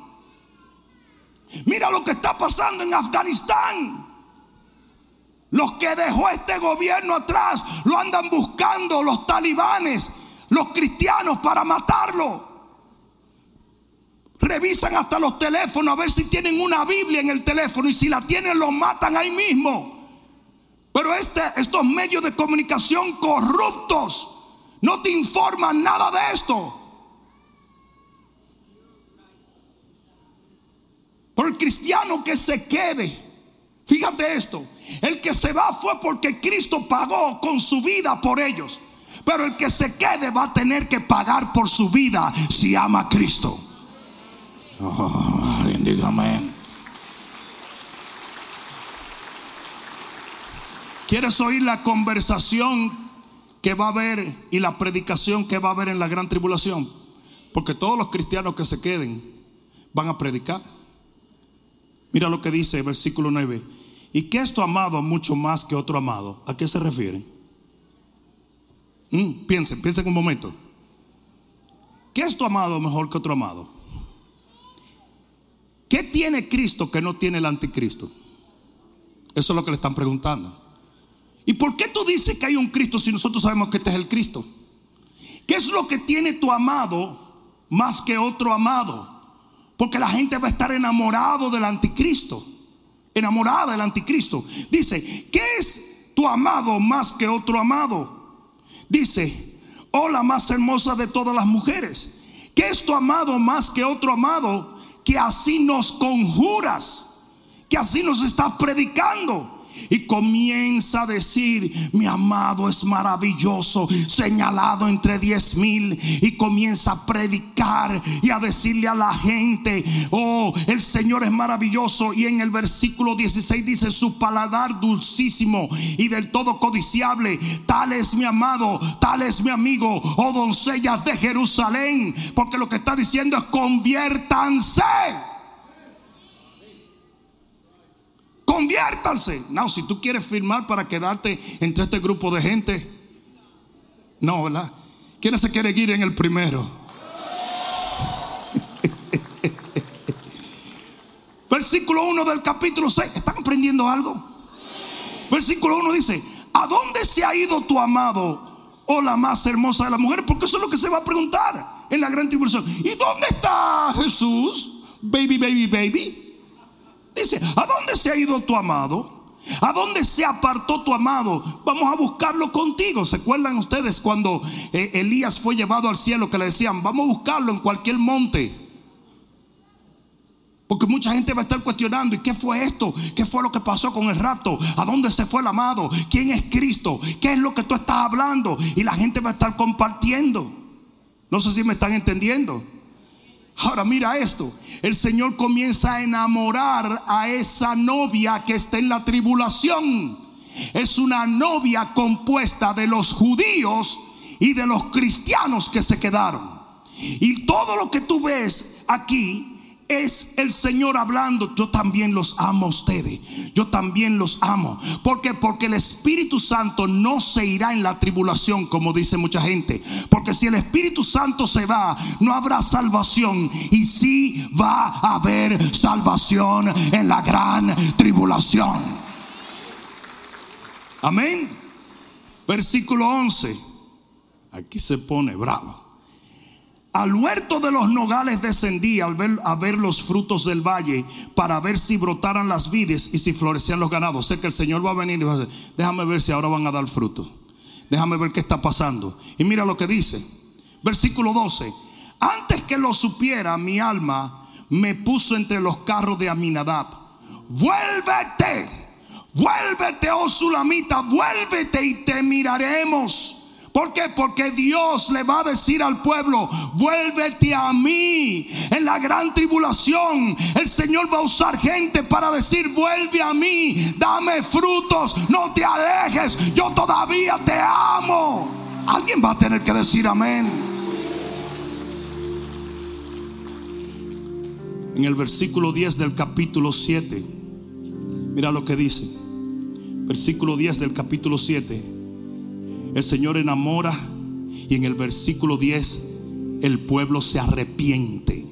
Mira lo que está pasando en Afganistán. Los que dejó este gobierno atrás lo andan buscando los talibanes, los cristianos para matarlo. Revisan hasta los teléfonos a ver si tienen una Biblia en el teléfono y si la tienen lo matan ahí mismo. Pero este, estos medios de comunicación corruptos no te informan nada de esto. Por el cristiano que se quede, fíjate esto, el que se va fue porque Cristo pagó con su vida por ellos. Pero el que se quede va a tener que pagar por su vida si ama a Cristo. Oh, ¿Quieres oír la conversación que va a haber y la predicación que va a haber en la gran tribulación? Porque todos los cristianos que se queden van a predicar. Mira lo que dice el versículo 9. ¿Y qué es tu amado mucho más que otro amado? ¿A qué se refiere? Mm, piensen, piensen un momento. ¿Qué es tu amado mejor que otro amado? ¿Qué tiene Cristo que no tiene el anticristo? Eso es lo que le están preguntando. ¿Y por qué tú dices que hay un Cristo si nosotros sabemos que este es el Cristo? ¿Qué es lo que tiene tu amado más que otro amado? Porque la gente va a estar enamorado del anticristo enamorada del anticristo. Dice, ¿qué es tu amado más que otro amado? Dice, oh la más hermosa de todas las mujeres, que es tu amado más que otro amado, que así nos conjuras, que así nos estás predicando y comienza a decir, mi amado es maravilloso, señalado entre diez mil, y comienza a predicar y a decirle a la gente, oh, el Señor es maravilloso. Y en el versículo 16 dice, su paladar dulcísimo y del todo codiciable, tal es mi amado, tal es mi amigo, oh doncellas de Jerusalén, porque lo que está diciendo es conviértanse. Conviértanse. No, si tú quieres firmar para quedarte entre este grupo de gente. No, ¿verdad? ¿Quién se quiere ir en el primero? Versículo 1 del capítulo 6. ¿Están aprendiendo algo? Versículo 1 dice, ¿a dónde se ha ido tu amado o la más hermosa de las mujeres? Porque eso es lo que se va a preguntar en la gran tribulación. ¿Y dónde está Jesús? Baby, baby, baby. Dice, ¿a dónde se ha ido tu amado? ¿A dónde se apartó tu amado? Vamos a buscarlo contigo. ¿Se acuerdan ustedes cuando eh, Elías fue llevado al cielo que le decían, vamos a buscarlo en cualquier monte? Porque mucha gente va a estar cuestionando, ¿y qué fue esto? ¿Qué fue lo que pasó con el rapto? ¿A dónde se fue el amado? ¿Quién es Cristo? ¿Qué es lo que tú estás hablando? Y la gente va a estar compartiendo. No sé si me están entendiendo. Ahora mira esto, el Señor comienza a enamorar a esa novia que está en la tribulación. Es una novia compuesta de los judíos y de los cristianos que se quedaron. Y todo lo que tú ves aquí es el Señor hablando. Yo también los amo a ustedes. Yo también los amo. ¿Por qué? Porque el Espíritu Santo no se irá en la tribulación, como dice mucha gente. Porque si el Espíritu Santo se va, no habrá salvación. Y sí va a haber salvación en la gran tribulación. Amén. Versículo 11. Aquí se pone bravo. Al huerto de los nogales descendí al ver, a ver los frutos del valle para ver si brotaran las vides y si florecían los ganados. Sé que el Señor va a venir y va a decir, déjame ver si ahora van a dar fruto. Déjame ver qué está pasando. Y mira lo que dice. Versículo 12. Antes que lo supiera, mi alma me puso entre los carros de Aminadab. Vuélvete, vuélvete, oh Sulamita, vuélvete y te miraremos. ¿Por qué? Porque Dios le va a decir al pueblo, vuélvete a mí. En la gran tribulación, el Señor va a usar gente para decir, vuelve a mí, dame frutos, no te alejes, yo todavía te amo. Alguien va a tener que decir amén. En el versículo 10 del capítulo 7, mira lo que dice. Versículo 10 del capítulo 7 el Señor enamora y en el versículo 10 el pueblo se arrepiente.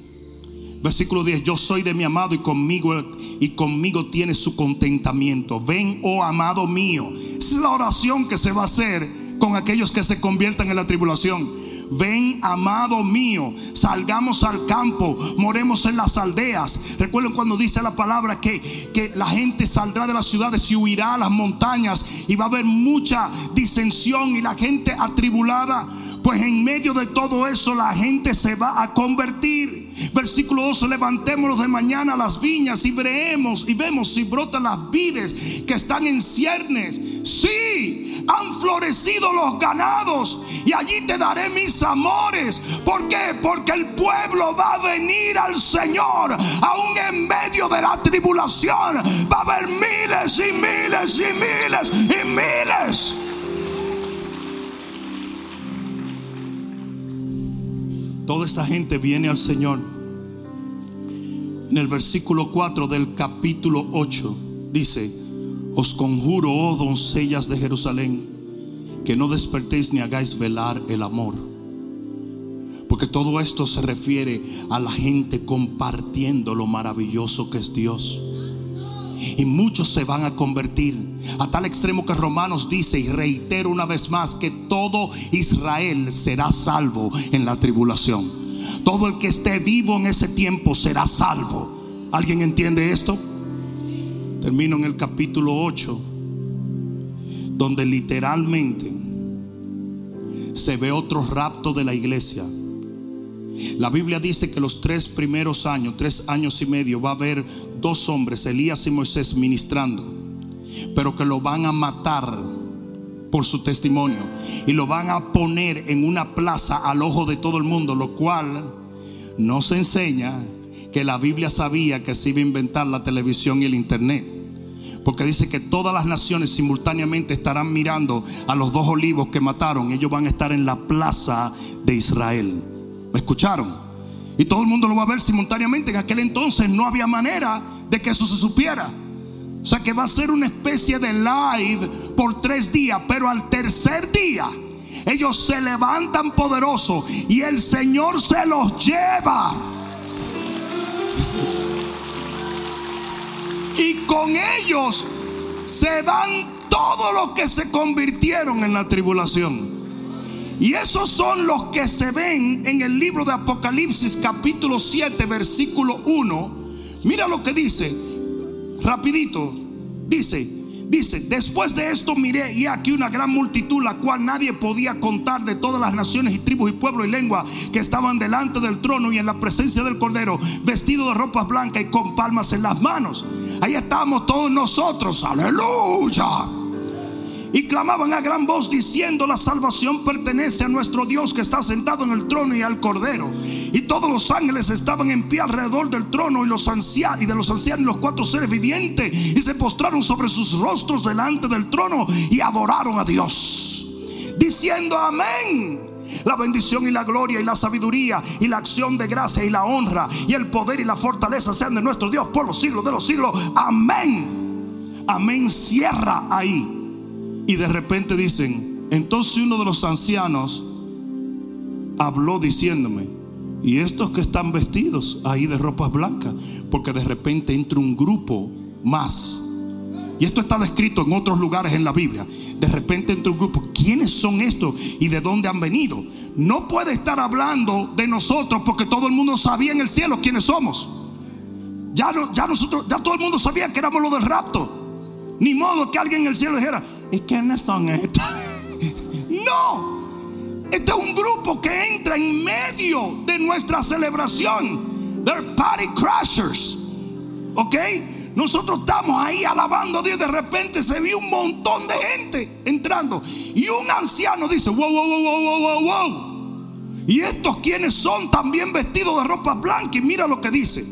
Versículo 10, yo soy de mi amado y conmigo y conmigo tiene su contentamiento. Ven, oh amado mío. Esa es la oración que se va a hacer con aquellos que se conviertan en la tribulación. Ven, amado mío, salgamos al campo, moremos en las aldeas. Recuerden cuando dice la palabra que, que la gente saldrá de las ciudades y huirá a las montañas y va a haber mucha disensión y la gente atribulada. Pues en medio de todo eso la gente se va a convertir. Versículo 12, levantémonos de mañana a las viñas y veremos y vemos si brotan las vides que están en ciernes. Sí, han florecido los ganados y allí te daré mis amores. ¿Por qué? Porque el pueblo va a venir al Señor aún en medio de la tribulación. Va a haber miles y miles y miles y miles. Toda esta gente viene al Señor. En el versículo 4 del capítulo 8 dice, os conjuro, oh doncellas de Jerusalén, que no despertéis ni hagáis velar el amor. Porque todo esto se refiere a la gente compartiendo lo maravilloso que es Dios. Y muchos se van a convertir a tal extremo que Romanos dice y reitero una vez más que todo Israel será salvo en la tribulación. Todo el que esté vivo en ese tiempo será salvo. ¿Alguien entiende esto? Termino en el capítulo 8, donde literalmente se ve otro rapto de la iglesia. La Biblia dice que los tres primeros años, tres años y medio, va a haber dos hombres, Elías y Moisés, ministrando, pero que lo van a matar por su testimonio y lo van a poner en una plaza al ojo de todo el mundo, lo cual no se enseña que la Biblia sabía que se iba a inventar la televisión y el internet. Porque dice que todas las naciones simultáneamente estarán mirando a los dos olivos que mataron. Ellos van a estar en la plaza de Israel. ¿Me escucharon? Y todo el mundo lo va a ver simultáneamente. En aquel entonces no había manera de que eso se supiera. O sea que va a ser una especie de live por tres días. Pero al tercer día ellos se levantan poderosos y el Señor se los lleva. Y con ellos se van todos los que se convirtieron en la tribulación. Y esos son los que se ven en el libro de Apocalipsis capítulo 7 versículo 1. Mira lo que dice, rapidito. Dice, dice, después de esto miré y aquí una gran multitud, la cual nadie podía contar de todas las naciones y tribus y pueblos y lengua que estaban delante del trono y en la presencia del Cordero, vestidos de ropas blancas y con palmas en las manos. Ahí estamos todos nosotros, aleluya y clamaban a gran voz diciendo, la salvación pertenece a nuestro Dios que está sentado en el trono y al Cordero. Y todos los ángeles estaban en pie alrededor del trono y los ancianos y de los ancianos los cuatro seres vivientes y se postraron sobre sus rostros delante del trono y adoraron a Dios, diciendo amén. La bendición y la gloria y la sabiduría y la acción de gracia y la honra y el poder y la fortaleza sean de nuestro Dios por los siglos de los siglos. Amén. Amén. Cierra ahí. Y de repente dicen, entonces uno de los ancianos habló diciéndome, y estos que están vestidos ahí de ropas blancas, porque de repente entra un grupo más. Y esto está descrito en otros lugares en la Biblia. De repente entra un grupo. ¿Quiénes son estos y de dónde han venido? No puede estar hablando de nosotros porque todo el mundo sabía en el cielo quiénes somos. Ya, ya ya todo el mundo sabía que éramos los del rapto. Ni modo que alguien en el cielo dijera, ¿Y quiénes son estos? No. Este es un grupo que entra en medio de nuestra celebración. They're party crashers. ¿Ok? Nosotros estamos ahí alabando a Dios. De repente se ve un montón de gente entrando. Y un anciano dice: Wow, wow, wow, wow, wow, wow. Y estos quienes son también vestidos de ropa blanca. Y mira lo que dice.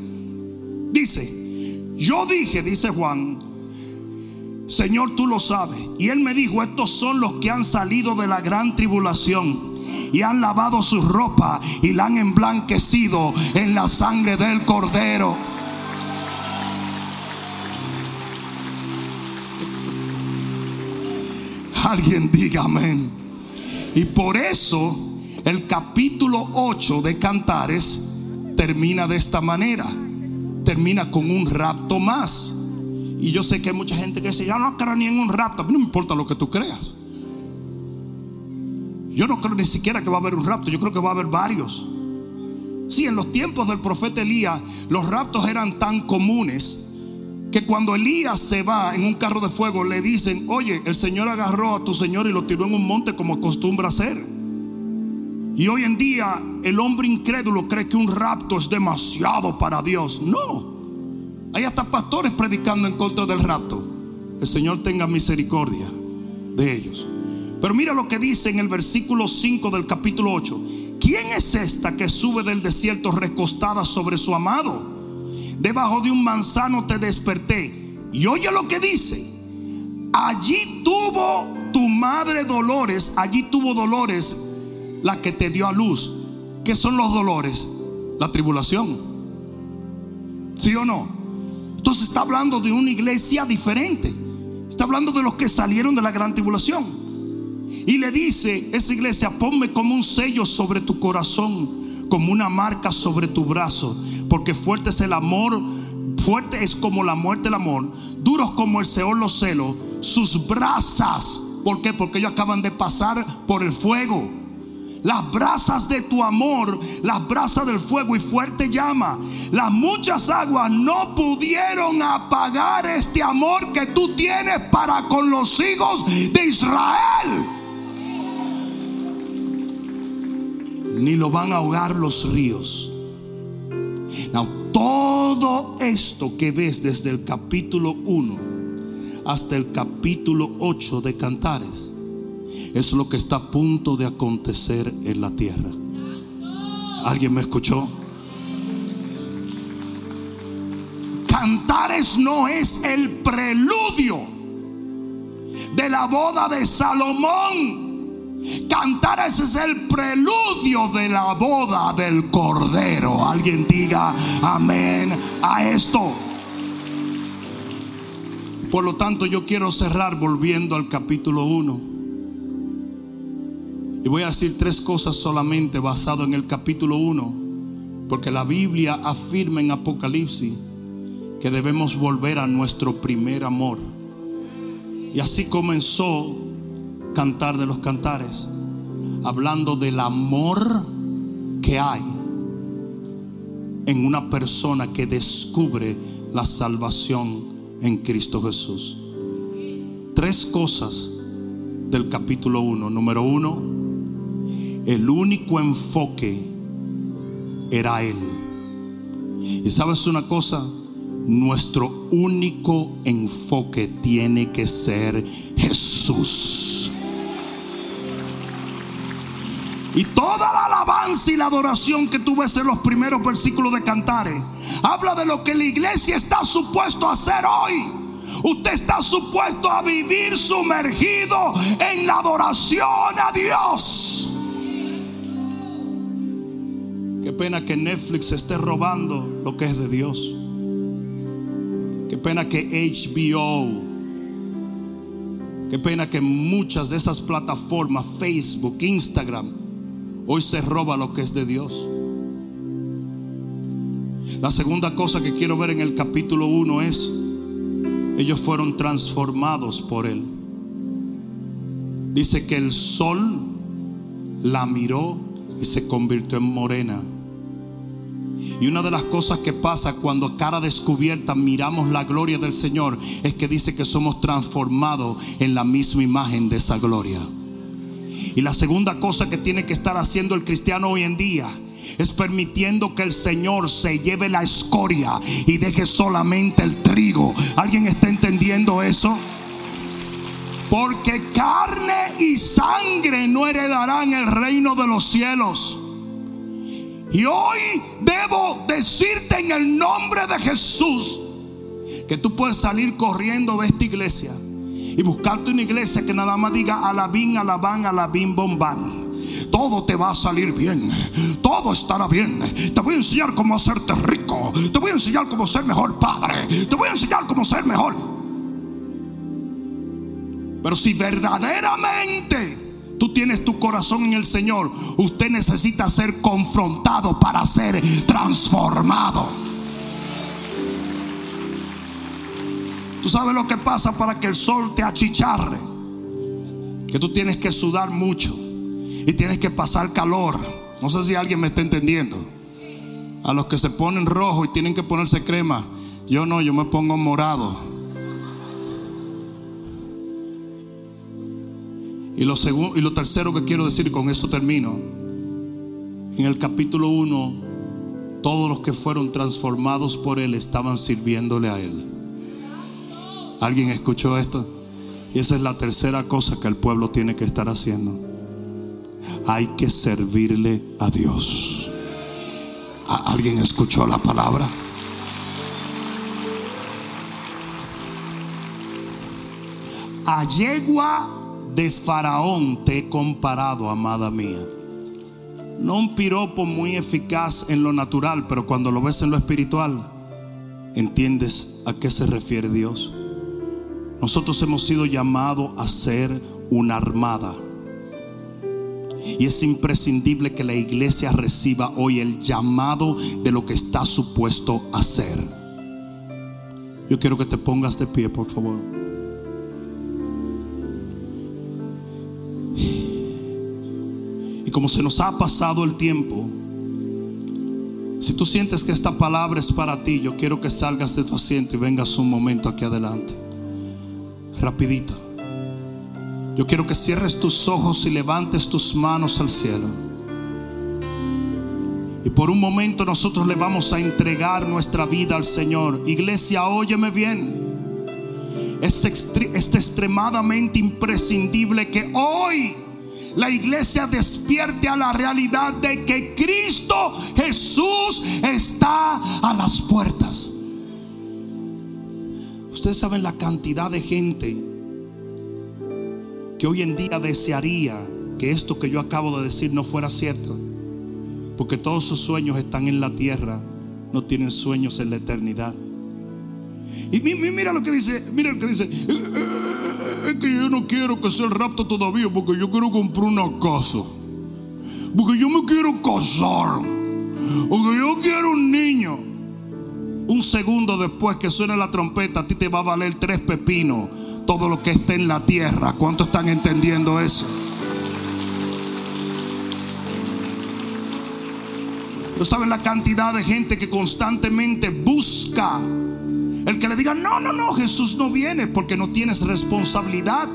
Dice: Yo dije, dice Juan, Señor, tú lo sabes. Y él me dijo, estos son los que han salido de la gran tribulación y han lavado su ropa y la han emblanquecido en la sangre del cordero. Alguien diga amén. Y por eso el capítulo 8 de Cantares termina de esta manera. Termina con un rapto más. Y yo sé que hay mucha gente que dice, ya no creo ni en un rapto. A mí no me importa lo que tú creas. Yo no creo ni siquiera que va a haber un rapto. Yo creo que va a haber varios. Sí, en los tiempos del profeta Elías, los raptos eran tan comunes que cuando Elías se va en un carro de fuego, le dicen, oye, el Señor agarró a tu Señor y lo tiró en un monte como acostumbra hacer. Y hoy en día el hombre incrédulo cree que un rapto es demasiado para Dios. No. Hay hasta pastores predicando en contra del rapto. El Señor tenga misericordia de ellos. Pero mira lo que dice en el versículo 5 del capítulo 8. ¿Quién es esta que sube del desierto recostada sobre su amado? Debajo de un manzano te desperté. Y oye lo que dice. Allí tuvo tu madre dolores, allí tuvo dolores la que te dio a luz. ¿Qué son los dolores? La tribulación. ¿Sí o no? Entonces está hablando de una iglesia diferente. Está hablando de los que salieron de la gran tribulación. Y le dice, esa iglesia, ponme como un sello sobre tu corazón, como una marca sobre tu brazo, porque fuerte es el amor, fuerte es como la muerte el amor, duros como el Seol los celos, sus brasas. ¿Por qué? Porque ellos acaban de pasar por el fuego las brasas de tu amor, las brasas del fuego y fuerte llama. Las muchas aguas no pudieron apagar este amor que tú tienes para con los hijos de Israel. ni lo van a ahogar los ríos. Todo esto que ves desde el capítulo 1 hasta el capítulo 8 de Cantares es lo que está a punto de acontecer en la tierra. ¿Alguien me escuchó? Cantares no es el preludio de la boda de Salomón. Cantares es el preludio de la boda del Cordero. Alguien diga amén a esto. Por lo tanto, yo quiero cerrar volviendo al capítulo 1. Y voy a decir tres cosas solamente basado en el capítulo 1. Porque la Biblia afirma en Apocalipsis que debemos volver a nuestro primer amor. Y así comenzó Cantar de los Cantares, hablando del amor que hay en una persona que descubre la salvación en Cristo Jesús. Tres cosas del capítulo 1. Número uno, el único enfoque era Él. Y sabes una cosa, nuestro único enfoque tiene que ser Jesús. Y toda la alabanza y la adoración que tú ves en los primeros versículos de Cantares habla de lo que la iglesia está supuesto a hacer hoy. Usted está supuesto a vivir sumergido en la adoración a Dios. Pena que Netflix esté robando lo que es de Dios. Qué pena que HBO, qué pena que muchas de esas plataformas, Facebook, Instagram, hoy se roba lo que es de Dios. La segunda cosa que quiero ver en el capítulo 1 es, ellos fueron transformados por Él. Dice que el sol la miró y se convirtió en morena. Y una de las cosas que pasa cuando cara descubierta miramos la gloria del Señor es que dice que somos transformados en la misma imagen de esa gloria. Y la segunda cosa que tiene que estar haciendo el cristiano hoy en día es permitiendo que el Señor se lleve la escoria y deje solamente el trigo. ¿Alguien está entendiendo eso? Porque carne y sangre no heredarán el reino de los cielos. Y hoy debo decirte en el nombre de Jesús que tú puedes salir corriendo de esta iglesia y buscarte una iglesia que nada más diga alabín, alabán, alabín, bombán. Todo te va a salir bien. Todo estará bien. Te voy a enseñar cómo hacerte rico. Te voy a enseñar cómo ser mejor padre. Te voy a enseñar cómo ser mejor. Pero si verdaderamente tú tienes tu corazón en el Señor, usted necesita ser confrontado para ser transformado. Tú sabes lo que pasa para que el sol te achicharre. Que tú tienes que sudar mucho y tienes que pasar calor. No sé si alguien me está entendiendo. A los que se ponen rojo y tienen que ponerse crema, yo no, yo me pongo morado. Y lo, segundo, y lo tercero que quiero decir, con esto termino. En el capítulo 1, todos los que fueron transformados por Él estaban sirviéndole a Él. ¿Alguien escuchó esto? Y esa es la tercera cosa que el pueblo tiene que estar haciendo. Hay que servirle a Dios. ¿Alguien escuchó la palabra? A yegua de Faraón te he comparado, amada mía. No un piropo muy eficaz en lo natural, pero cuando lo ves en lo espiritual, entiendes a qué se refiere Dios. Nosotros hemos sido llamados a ser una armada. Y es imprescindible que la iglesia reciba hoy el llamado de lo que está supuesto a hacer. Yo quiero que te pongas de pie, por favor. Como se nos ha pasado el tiempo, si tú sientes que esta palabra es para ti, yo quiero que salgas de tu asiento y vengas un momento aquí adelante. Rapidito. Yo quiero que cierres tus ojos y levantes tus manos al cielo. Y por un momento nosotros le vamos a entregar nuestra vida al Señor. Iglesia, óyeme bien. Es, es extremadamente imprescindible que hoy la iglesia despierte a la realidad de que Cristo Jesús está a las puertas. Ustedes saben la cantidad de gente que hoy en día desearía que esto que yo acabo de decir no fuera cierto. Porque todos sus sueños están en la tierra, no tienen sueños en la eternidad. Y mira lo que dice, mira lo que dice. Es que yo no quiero que sea el rapto todavía porque yo quiero comprar una casa. Porque yo me quiero casar. Porque yo quiero un niño. Un segundo después que suene la trompeta, a ti te va a valer tres pepinos todo lo que esté en la tierra. ¿Cuántos están entendiendo eso? No saben la cantidad de gente que constantemente busca el que le diga, no, no, no, Jesús no viene porque no tienes responsabilidad.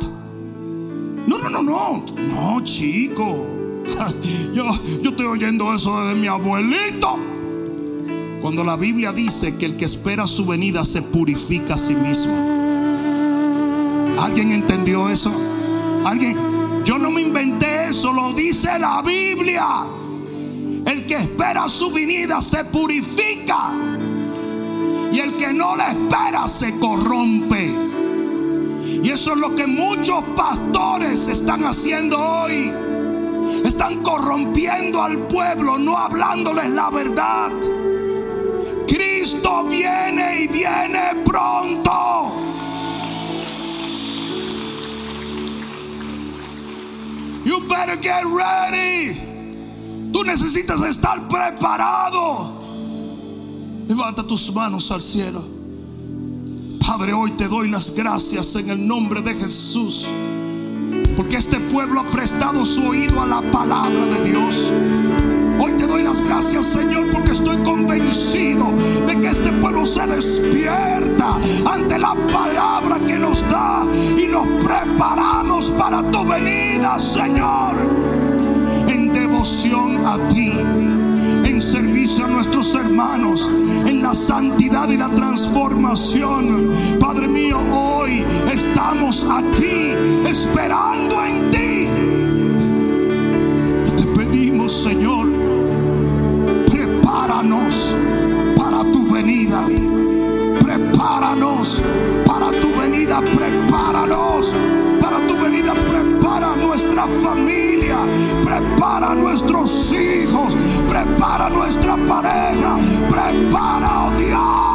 No, no, no, no. No, chico. Yo, yo estoy oyendo eso de mi abuelito. Cuando la Biblia dice que el que espera su venida se purifica a sí mismo. ¿Alguien entendió eso? ¿Alguien? Yo no me inventé eso, lo dice la Biblia. El que espera su venida se purifica y el que no la espera se corrompe. Y eso es lo que muchos pastores están haciendo hoy. Están corrompiendo al pueblo, no hablándoles la verdad. Cristo viene y viene pronto. You better get ready. Tú necesitas estar preparado. Levanta tus manos al cielo. Padre, hoy te doy las gracias en el nombre de Jesús. Porque este pueblo ha prestado su oído a la palabra de Dios. Hoy te doy las gracias, Señor, porque estoy convencido de que este pueblo se despierta ante la palabra que nos da y nos preparamos para tu venida, Señor, en devoción a ti en servicio a nuestros hermanos, en la santidad y la transformación. Padre mío, hoy estamos aquí esperando en ti. Te pedimos, Señor, prepáranos para tu venida. Prepáranos para tu venida. Prepáranos para tu venida. Prepara nuestra familia. Prepara nuestros hijos prepara nuestra pareja, prepara, oh Dios,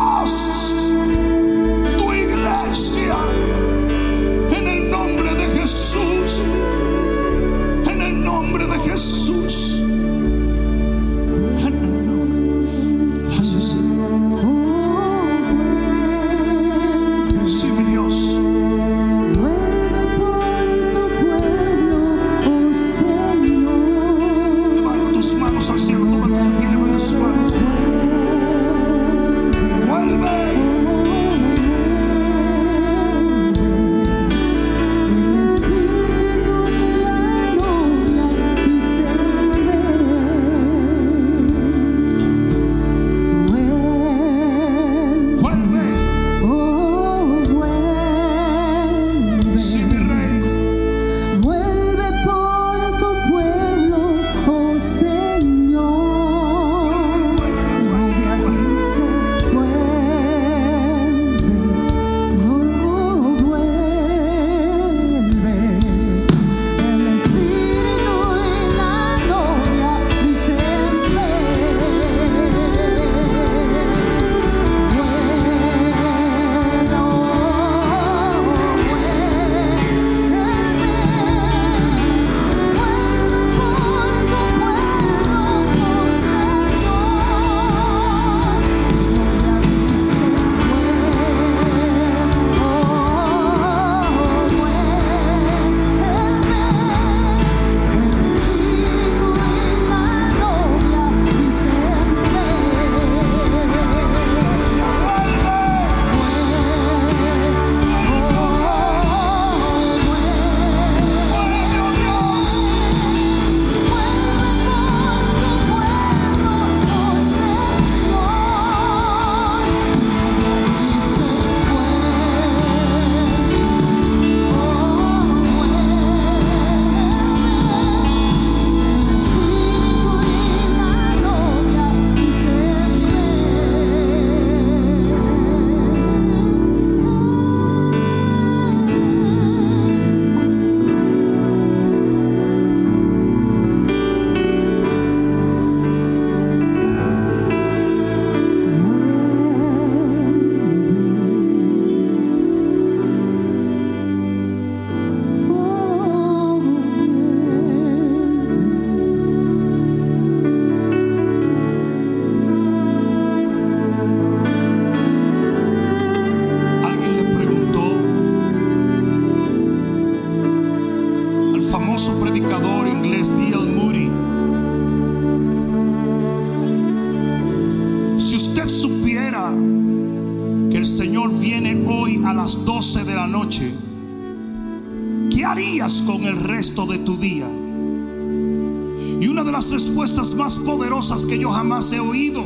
que yo jamás he oído,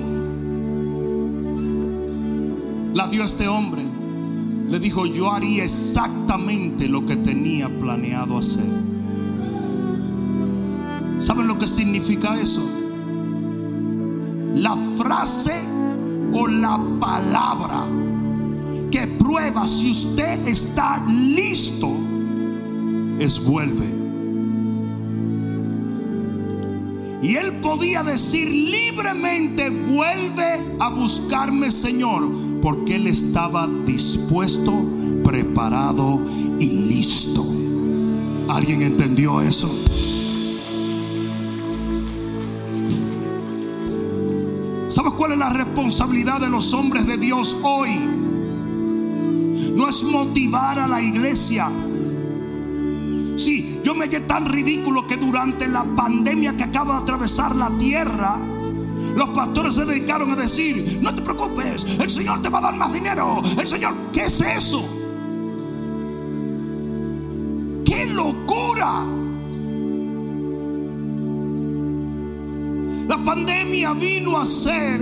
la dio este hombre. Le dijo, yo haría exactamente lo que tenía planeado hacer. ¿Saben lo que significa eso? La frase o la palabra que prueba si usted está listo es vuelve. Y él podía decir libremente, vuelve a buscarme Señor, porque él estaba dispuesto, preparado y listo. ¿Alguien entendió eso? ¿Sabes cuál es la responsabilidad de los hombres de Dios hoy? No es motivar a la iglesia. Sí, yo me hallé tan ridículo que durante la pandemia que acaba de atravesar la tierra, los pastores se dedicaron a decir, no te preocupes, el Señor te va a dar más dinero. El Señor, ¿qué es eso? ¡Qué locura! La pandemia vino a ser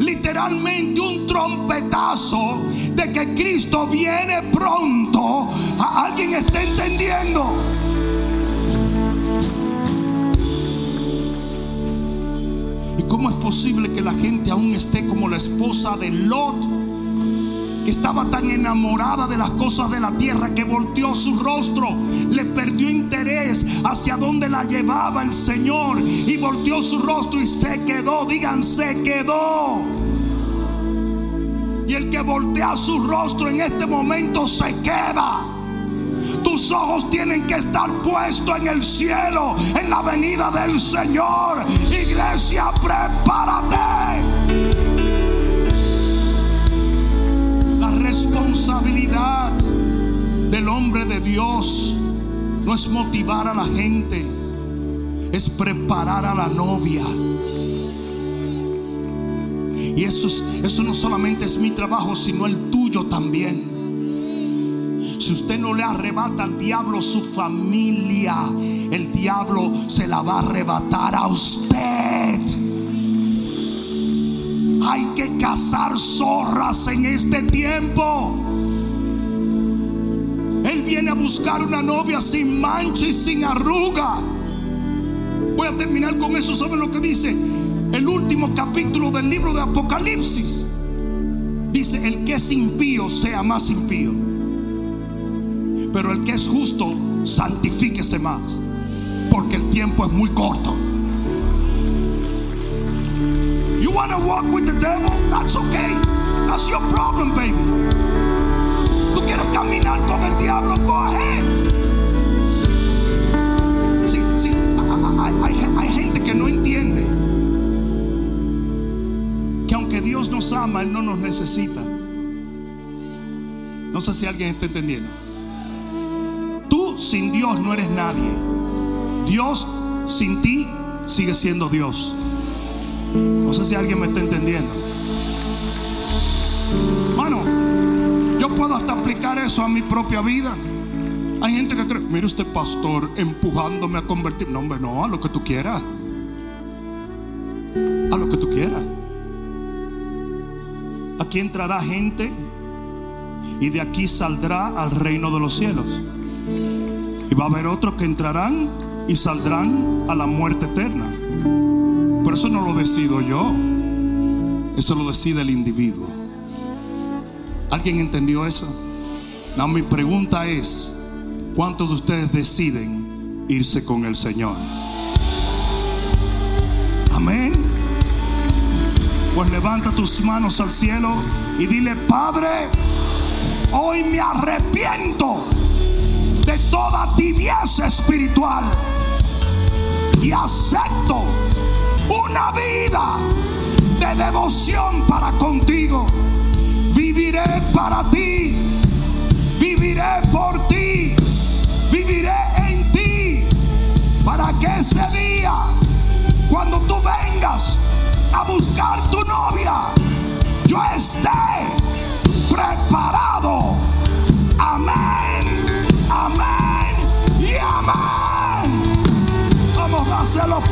literalmente un trompetazo de que Cristo viene pronto. ¿Alguien está entendiendo? ¿Y cómo es posible que la gente aún esté como la esposa de Lot? que estaba tan enamorada de las cosas de la tierra que volteó su rostro, le perdió interés hacia dónde la llevaba el Señor y volteó su rostro y se quedó, digan, se quedó. Y el que voltea su rostro en este momento se queda. Tus ojos tienen que estar puestos en el cielo, en la venida del Señor. Iglesia, prepárate. responsabilidad del hombre de Dios no es motivar a la gente, es preparar a la novia. Y eso, eso no solamente es mi trabajo, sino el tuyo también. Si usted no le arrebata al diablo su familia, el diablo se la va a arrebatar a usted. Hay que cazar zorras en este tiempo. Él viene a buscar una novia sin mancha y sin arruga. Voy a terminar con eso. ¿Saben lo que dice? El último capítulo del libro de Apocalipsis. Dice, el que es impío sea más impío. Pero el que es justo, santifíquese más. Porque el tiempo es muy corto. wanna walk with the devil? That's okay. That's your problem, baby. Tú quieres caminar con el diablo? Go ahead. Sí, sí. Hay, gente que no entiende que aunque Dios nos ama, Él no nos necesita. No sé si alguien está entendiendo. Sin Dios no eres nadie. Dios sin ti sigue siendo Dios. No sé si alguien me está entendiendo. Bueno, yo puedo hasta aplicar eso a mi propia vida. Hay gente que cree, mire usted pastor empujándome a convertir. No, hombre, no, a lo que tú quieras. A lo que tú quieras. Aquí entrará gente y de aquí saldrá al reino de los cielos. Y va a haber otros que entrarán y saldrán a la muerte eterna. Pero eso no lo decido yo. Eso lo decide el individuo. ¿Alguien entendió eso? No, mi pregunta es, ¿cuántos de ustedes deciden irse con el Señor? Amén. Pues levanta tus manos al cielo y dile, Padre, hoy me arrepiento de toda tibieza espiritual y acepto una vida de devoción para contigo. Viviré para ti, viviré por ti, viviré en ti, para que ese día, cuando tú vengas a buscar tu novia, yo esté preparado.